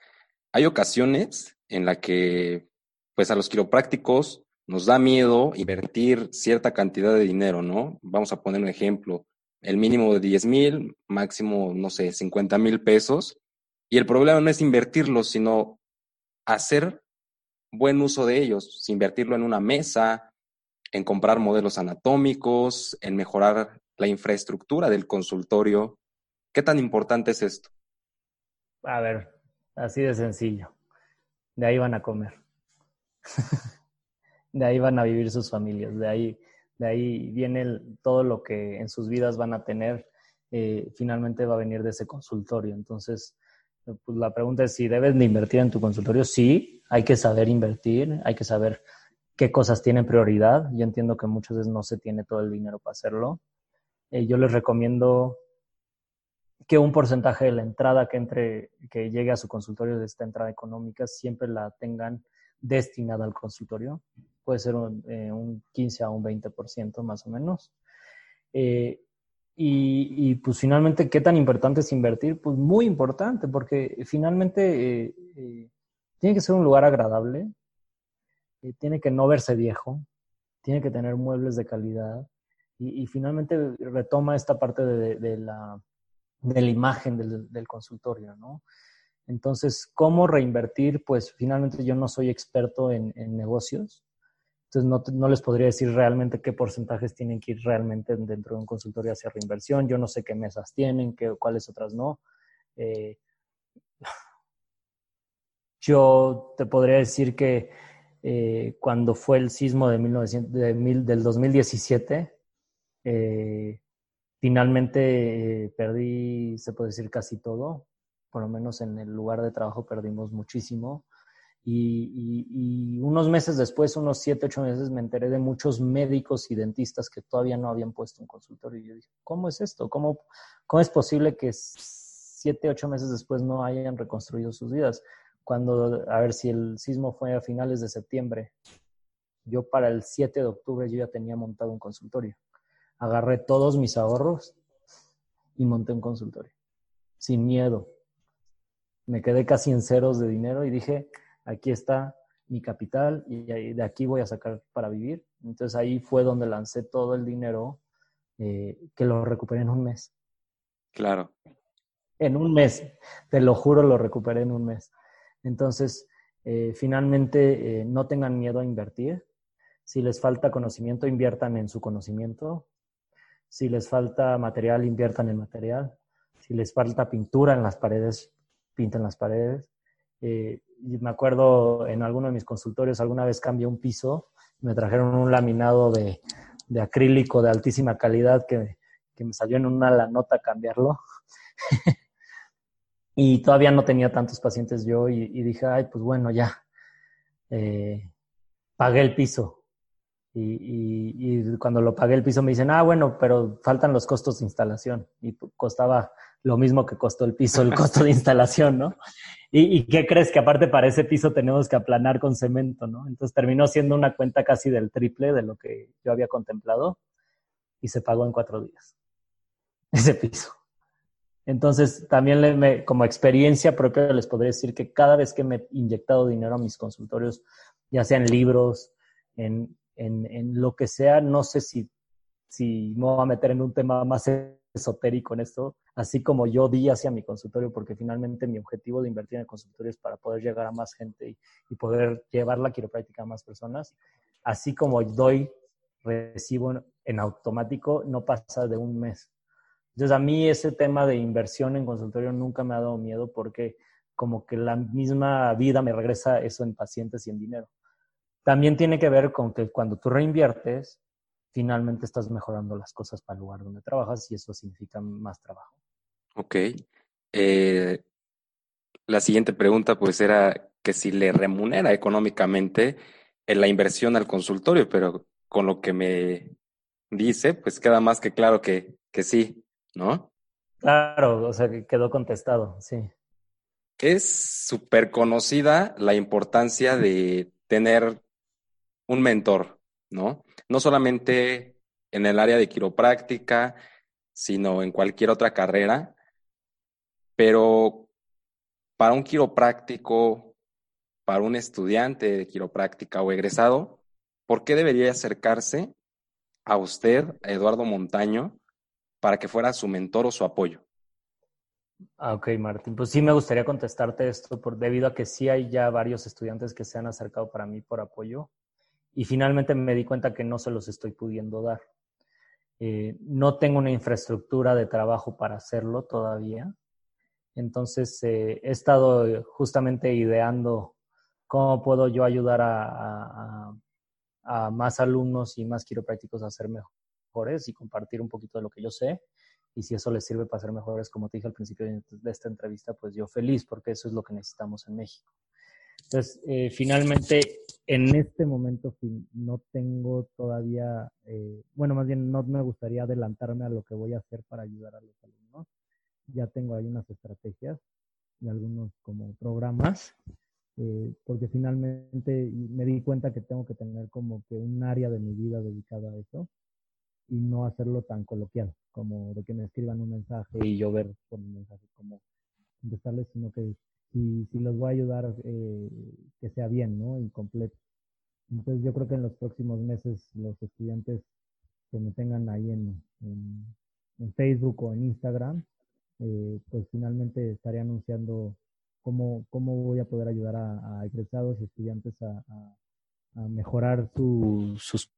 Hay ocasiones en las que, pues a los quiroprácticos nos da miedo invertir cierta cantidad de dinero, ¿no? Vamos a poner un ejemplo, el mínimo de 10 mil, máximo, no sé, 50 mil pesos. Y el problema no es invertirlo, sino hacer buen uso de ellos, invertirlo en una mesa, en comprar modelos anatómicos, en mejorar la infraestructura del consultorio. ¿Qué tan importante es esto? A ver, Así de sencillo. De ahí van a comer. de ahí van a vivir sus familias. De ahí, de ahí viene todo lo que en sus vidas van a tener. Eh, finalmente va a venir de ese consultorio. Entonces, pues la pregunta es si debes de invertir en tu consultorio. Sí, hay que saber invertir, hay que saber qué cosas tienen prioridad. Yo entiendo que muchas veces no se tiene todo el dinero para hacerlo. Eh, yo les recomiendo que un porcentaje de la entrada que entre, que llegue a su consultorio de esta entrada económica, siempre la tengan destinada al consultorio. Puede ser un, 15 eh, a un 20% más o menos. Eh, y, pues finalmente, ¿qué tan importante es invertir? Pues muy importante, porque finalmente tiene que ser un lugar agradable, tiene que no verse viejo, tiene que tener muebles de calidad y, finalmente retoma esta parte de, la, de imagen del, consultorio, ¿no? Entonces, ¿cómo reinvertir? Pues finalmente yo no soy experto en, negocios, entonces no, no, les podría decir realmente qué porcentajes tienen que ir realmente dentro de un consultorio hacia reinversión, yo no sé qué mesas tienen, qué, cuáles otras no. Eh, yo te podría decir que eh, cuando fue el sismo de 1900, del 2017, eh, finalmente eh, perdí, se puede decir, casi todo. Por lo menos en el lugar de trabajo perdimos muchísimo. Y, unos meses después, unos siete, ocho meses, me enteré de muchos médicos y dentistas que todavía no habían puesto un consultorio. Y yo dije, ¿cómo es esto? ¿Cómo, cómo es posible que siete, ocho meses después no hayan reconstruido sus vidas? Cuando, a ver, si el sismo fue a finales de septiembre, yo para el 7 de octubre yo ya tenía montado un consultorio agarré todos mis ahorros y monté un consultorio, sin miedo. Me quedé casi en ceros de dinero y dije, aquí está mi capital y de aquí voy a sacar para vivir. Entonces ahí fue donde lancé todo el dinero eh, que lo recuperé en un mes. Claro. En un mes, te lo juro, lo recuperé en un mes. Entonces, eh, finalmente, eh, no tengan miedo a invertir. Si les falta conocimiento, inviertan en su conocimiento. Si les falta material, inviertan en material. Si les falta pintura en las paredes, pinten las paredes. Eh, me acuerdo en alguno de mis consultorios, alguna vez cambié un piso, me trajeron un laminado de, acrílico de altísima calidad que, me salió en una la nota cambiarlo. y todavía no tenía tantos pacientes yo y, dije, ay, pues bueno, ya, eh, pagué el piso. Y, cuando lo pagué el piso me dicen, ah, bueno, pero faltan los costos de instalación. Y costaba lo mismo que costó el piso, el costo de instalación, ¿no? ¿Y, qué crees? Que aparte para ese piso tenemos que aplanar con cemento, ¿no? Entonces terminó siendo una cuenta casi del triple de lo que yo había contemplado y se pagó en cuatro días ese piso. Entonces, también como experiencia propia les podría decir que cada vez que me he inyectado dinero a mis consultorios, ya sea en libros, en en, lo que sea, no sé si, si me voy a meter en un tema más esotérico en esto, así como yo di hacia mi consultorio, porque finalmente mi objetivo de invertir en el consultorio es para poder llegar a más gente y, poder llevar la quiropráctica a más personas. Así como doy, recibo en, automático, no pasa de un mes. Entonces, a mí ese tema de inversión en consultorio nunca me ha dado miedo porque como que la misma vida me regresa eso en pacientes y en dinero. También tiene que ver con que cuando tú reinviertes, finalmente estás mejorando las cosas para el lugar donde trabajas y eso significa más trabajo. Ok. Eh, la siguiente pregunta pues era que si le remunera económicamente en la inversión al consultorio, pero con lo que me dice, pues queda más que claro que, que sí, ¿no? Claro, o sea, que quedó contestado, sí. Es súper conocida la importancia de tener un mentor, ¿no? No solamente en el área de quiropráctica, sino en cualquier otra carrera, pero para un quiropráctico, para un estudiante de quiropráctica o egresado, ¿por qué debería acercarse a usted, a Eduardo Montaño, para que fuera su mentor o su apoyo? Ah, ok, Martín. Pues sí me gustaría contestarte esto por, debido a que sí hay ya varios estudiantes que se han acercado para mí por apoyo y finalmente me di cuenta que no se los estoy pudiendo dar. Eh, no tengo una infraestructura de trabajo para hacerlo todavía. Entonces, he estado justamente ideando cómo puedo yo ayudar a, a, más alumnos y más quiroprácticos a ser mejores y compartir un poquito de lo que yo sé. Y si eso les sirve para ser mejores, como te dije al principio de esta entrevista, pues yo feliz, porque eso es lo que necesitamos en México. Entonces, eh, finalmente, en este momento no tengo todavía, eh, bueno, más bien no me gustaría adelantarme a lo que voy a hacer para ayudar a los alumnos. Ya tengo ahí unas estrategias y algunos como programas eh, porque finalmente me di cuenta que tengo que tener como que un área de mi vida dedicada a eso y no hacerlo tan coloquial, como de que me escriban un mensaje y yo ver por un mensaje como contestarles, sino que si, si los voy a ayudar, eh, que sea bien, ¿no? Y completo. Entonces yo creo que en los próximos meses los estudiantes que me tengan ahí en, en, Facebook o en Instagram, eh, pues finalmente estaré anunciando cómo, cómo voy a poder ayudar a, egresados y estudiantes a, mejorar sus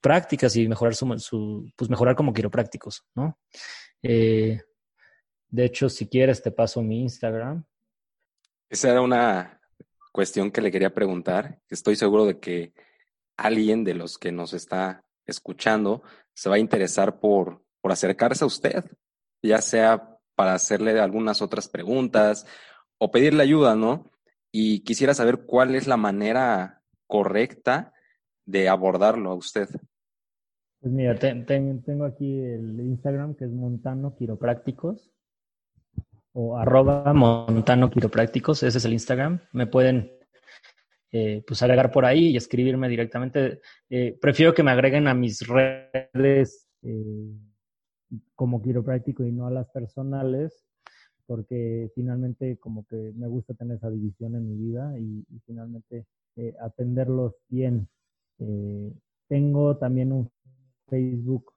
prácticas y mejorar su, pues mejorar como quiroprácticos, ¿no? Eh, de hecho, si quieres, te paso mi Instagram. Esa era una cuestión que le quería preguntar. Estoy seguro de que alguien de los que nos está escuchando se va a interesar por, por acercarse a usted, ya sea para hacerle algunas otras preguntas o pedirle ayuda, ¿no? Y quisiera saber cuál es la manera correcta de abordarlo a usted. Pues mira, tengo aquí el Instagram que es Montano Quiroprácticos o arroba Montano Quiroprácticos, ese es el Instagram. Me pueden eh, pues agregar por ahí y escribirme directamente. Eh, prefiero que me agreguen a mis redes eh, como quiropráctico y no a las personales porque finalmente como que me gusta tener esa división en mi vida y, finalmente eh, atenderlos bien. Eh, tengo también un Facebook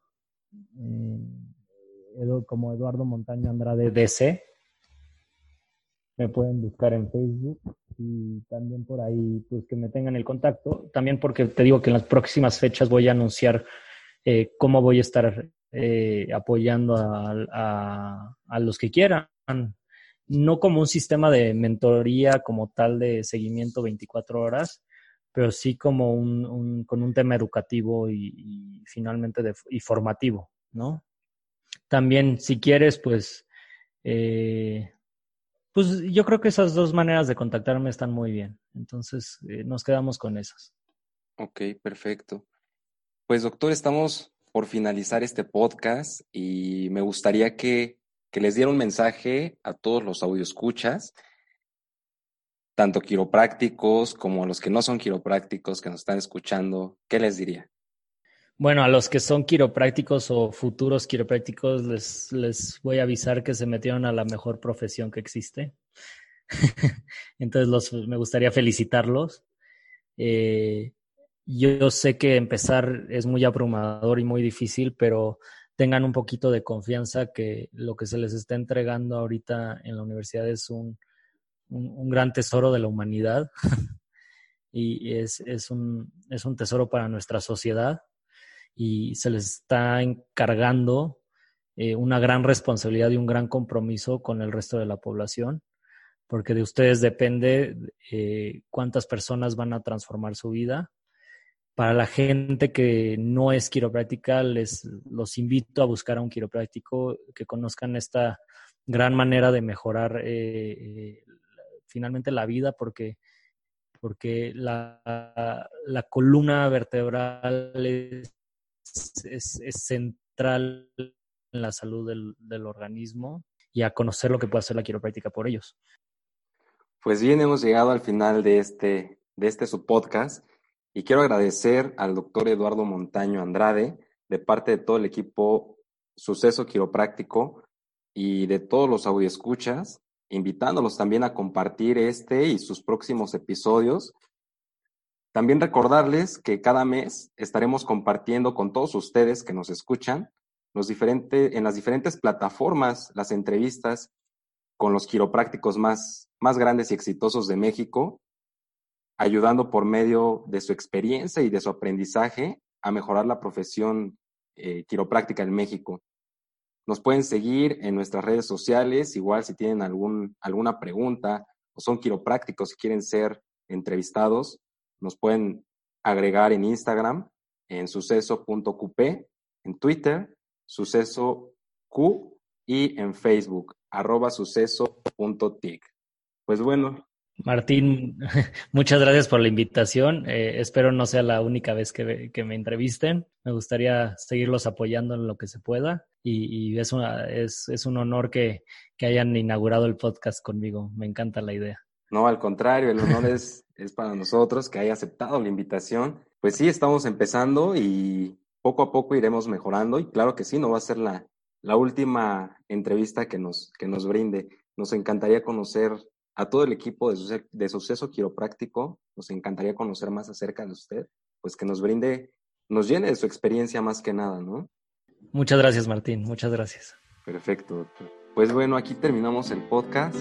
eh, como Eduardo Montaño Andrade DC. Me pueden buscar en Facebook y también por ahí pues que me tengan el contacto. También porque te digo que en las próximas fechas voy a anunciar cómo voy a estar apoyando a, a los que quieran no como un sistema de mentoría como tal de seguimiento 24 horas, pero sí como un, con un tema educativo y, finalmente de, y formativo, ¿no? También, si quieres, pues, eh, pues yo creo que esas dos maneras de contactarme están muy bien. Entonces, eh, nos quedamos con esas. Ok, perfecto. Pues, doctor, estamos por finalizar este podcast y me gustaría que que les diera un mensaje a todos los escuchas, tanto quiroprácticos como a los que no son quiroprácticos que nos están escuchando, ¿qué les diría? Bueno, a los que son quiroprácticos o futuros quiroprácticos les, les voy a avisar que se metieron a la mejor profesión que existe. Entonces los, me gustaría felicitarlos. Eh, yo sé que empezar es muy abrumador y muy difícil, pero tengan un poquito de confianza que lo que se les está entregando ahorita en la universidad es un, un, gran tesoro de la humanidad y es, es, un, es un tesoro para nuestra sociedad y se les está encargando eh, una gran responsabilidad y un gran compromiso con el resto de la población, porque de ustedes depende eh, cuántas personas van a transformar su vida. Para la gente que no es quiropráctica, les los invito a buscar a un quiropráctico que conozcan esta gran manera de mejorar eh, finalmente la vida, porque, porque la, la columna vertebral es, es, central en la salud del, del organismo y a conocer lo que puede hacer la quiropráctica por ellos. Pues bien, hemos llegado al final de este, de este su podcast. Y quiero agradecer al doctor Eduardo Montaño Andrade, de parte de todo el equipo Suceso Quiropráctico y de todos los escuchas, invitándolos también a compartir este y sus próximos episodios. También recordarles que cada mes estaremos compartiendo con todos ustedes que nos escuchan los diferentes, en las diferentes plataformas las entrevistas con los quiroprácticos más, más grandes y exitosos de México ayudando por medio de su experiencia y de su aprendizaje a mejorar la profesión eh, quiropráctica en México. Nos pueden seguir en nuestras redes sociales, igual si tienen algún, alguna pregunta o son quiroprácticos y quieren ser entrevistados, nos pueden agregar en Instagram, en suceso.qp, en Twitter, sucesoq y en Facebook, arroba suceso.tic. Pues bueno. Martín, muchas gracias por la invitación. Eh, espero no sea la única vez que, me entrevisten. Me gustaría seguirlos apoyando en lo que se pueda y, es, es, un honor que, que hayan inaugurado el podcast conmigo. Me encanta la idea. No, al contrario, el honor es, es para nosotros que haya aceptado la invitación. Pues sí, estamos empezando y poco a poco iremos mejorando y claro que sí, no va a ser la, la última entrevista que nos, que nos brinde. Nos encantaría conocer a todo el equipo de, de Suceso Quiropráctico, nos encantaría conocer más acerca de usted, pues que nos brinde, nos llene de su experiencia más que nada, ¿no? Muchas gracias, Martín, muchas gracias. Perfecto, doctor. Pues bueno, aquí terminamos el podcast.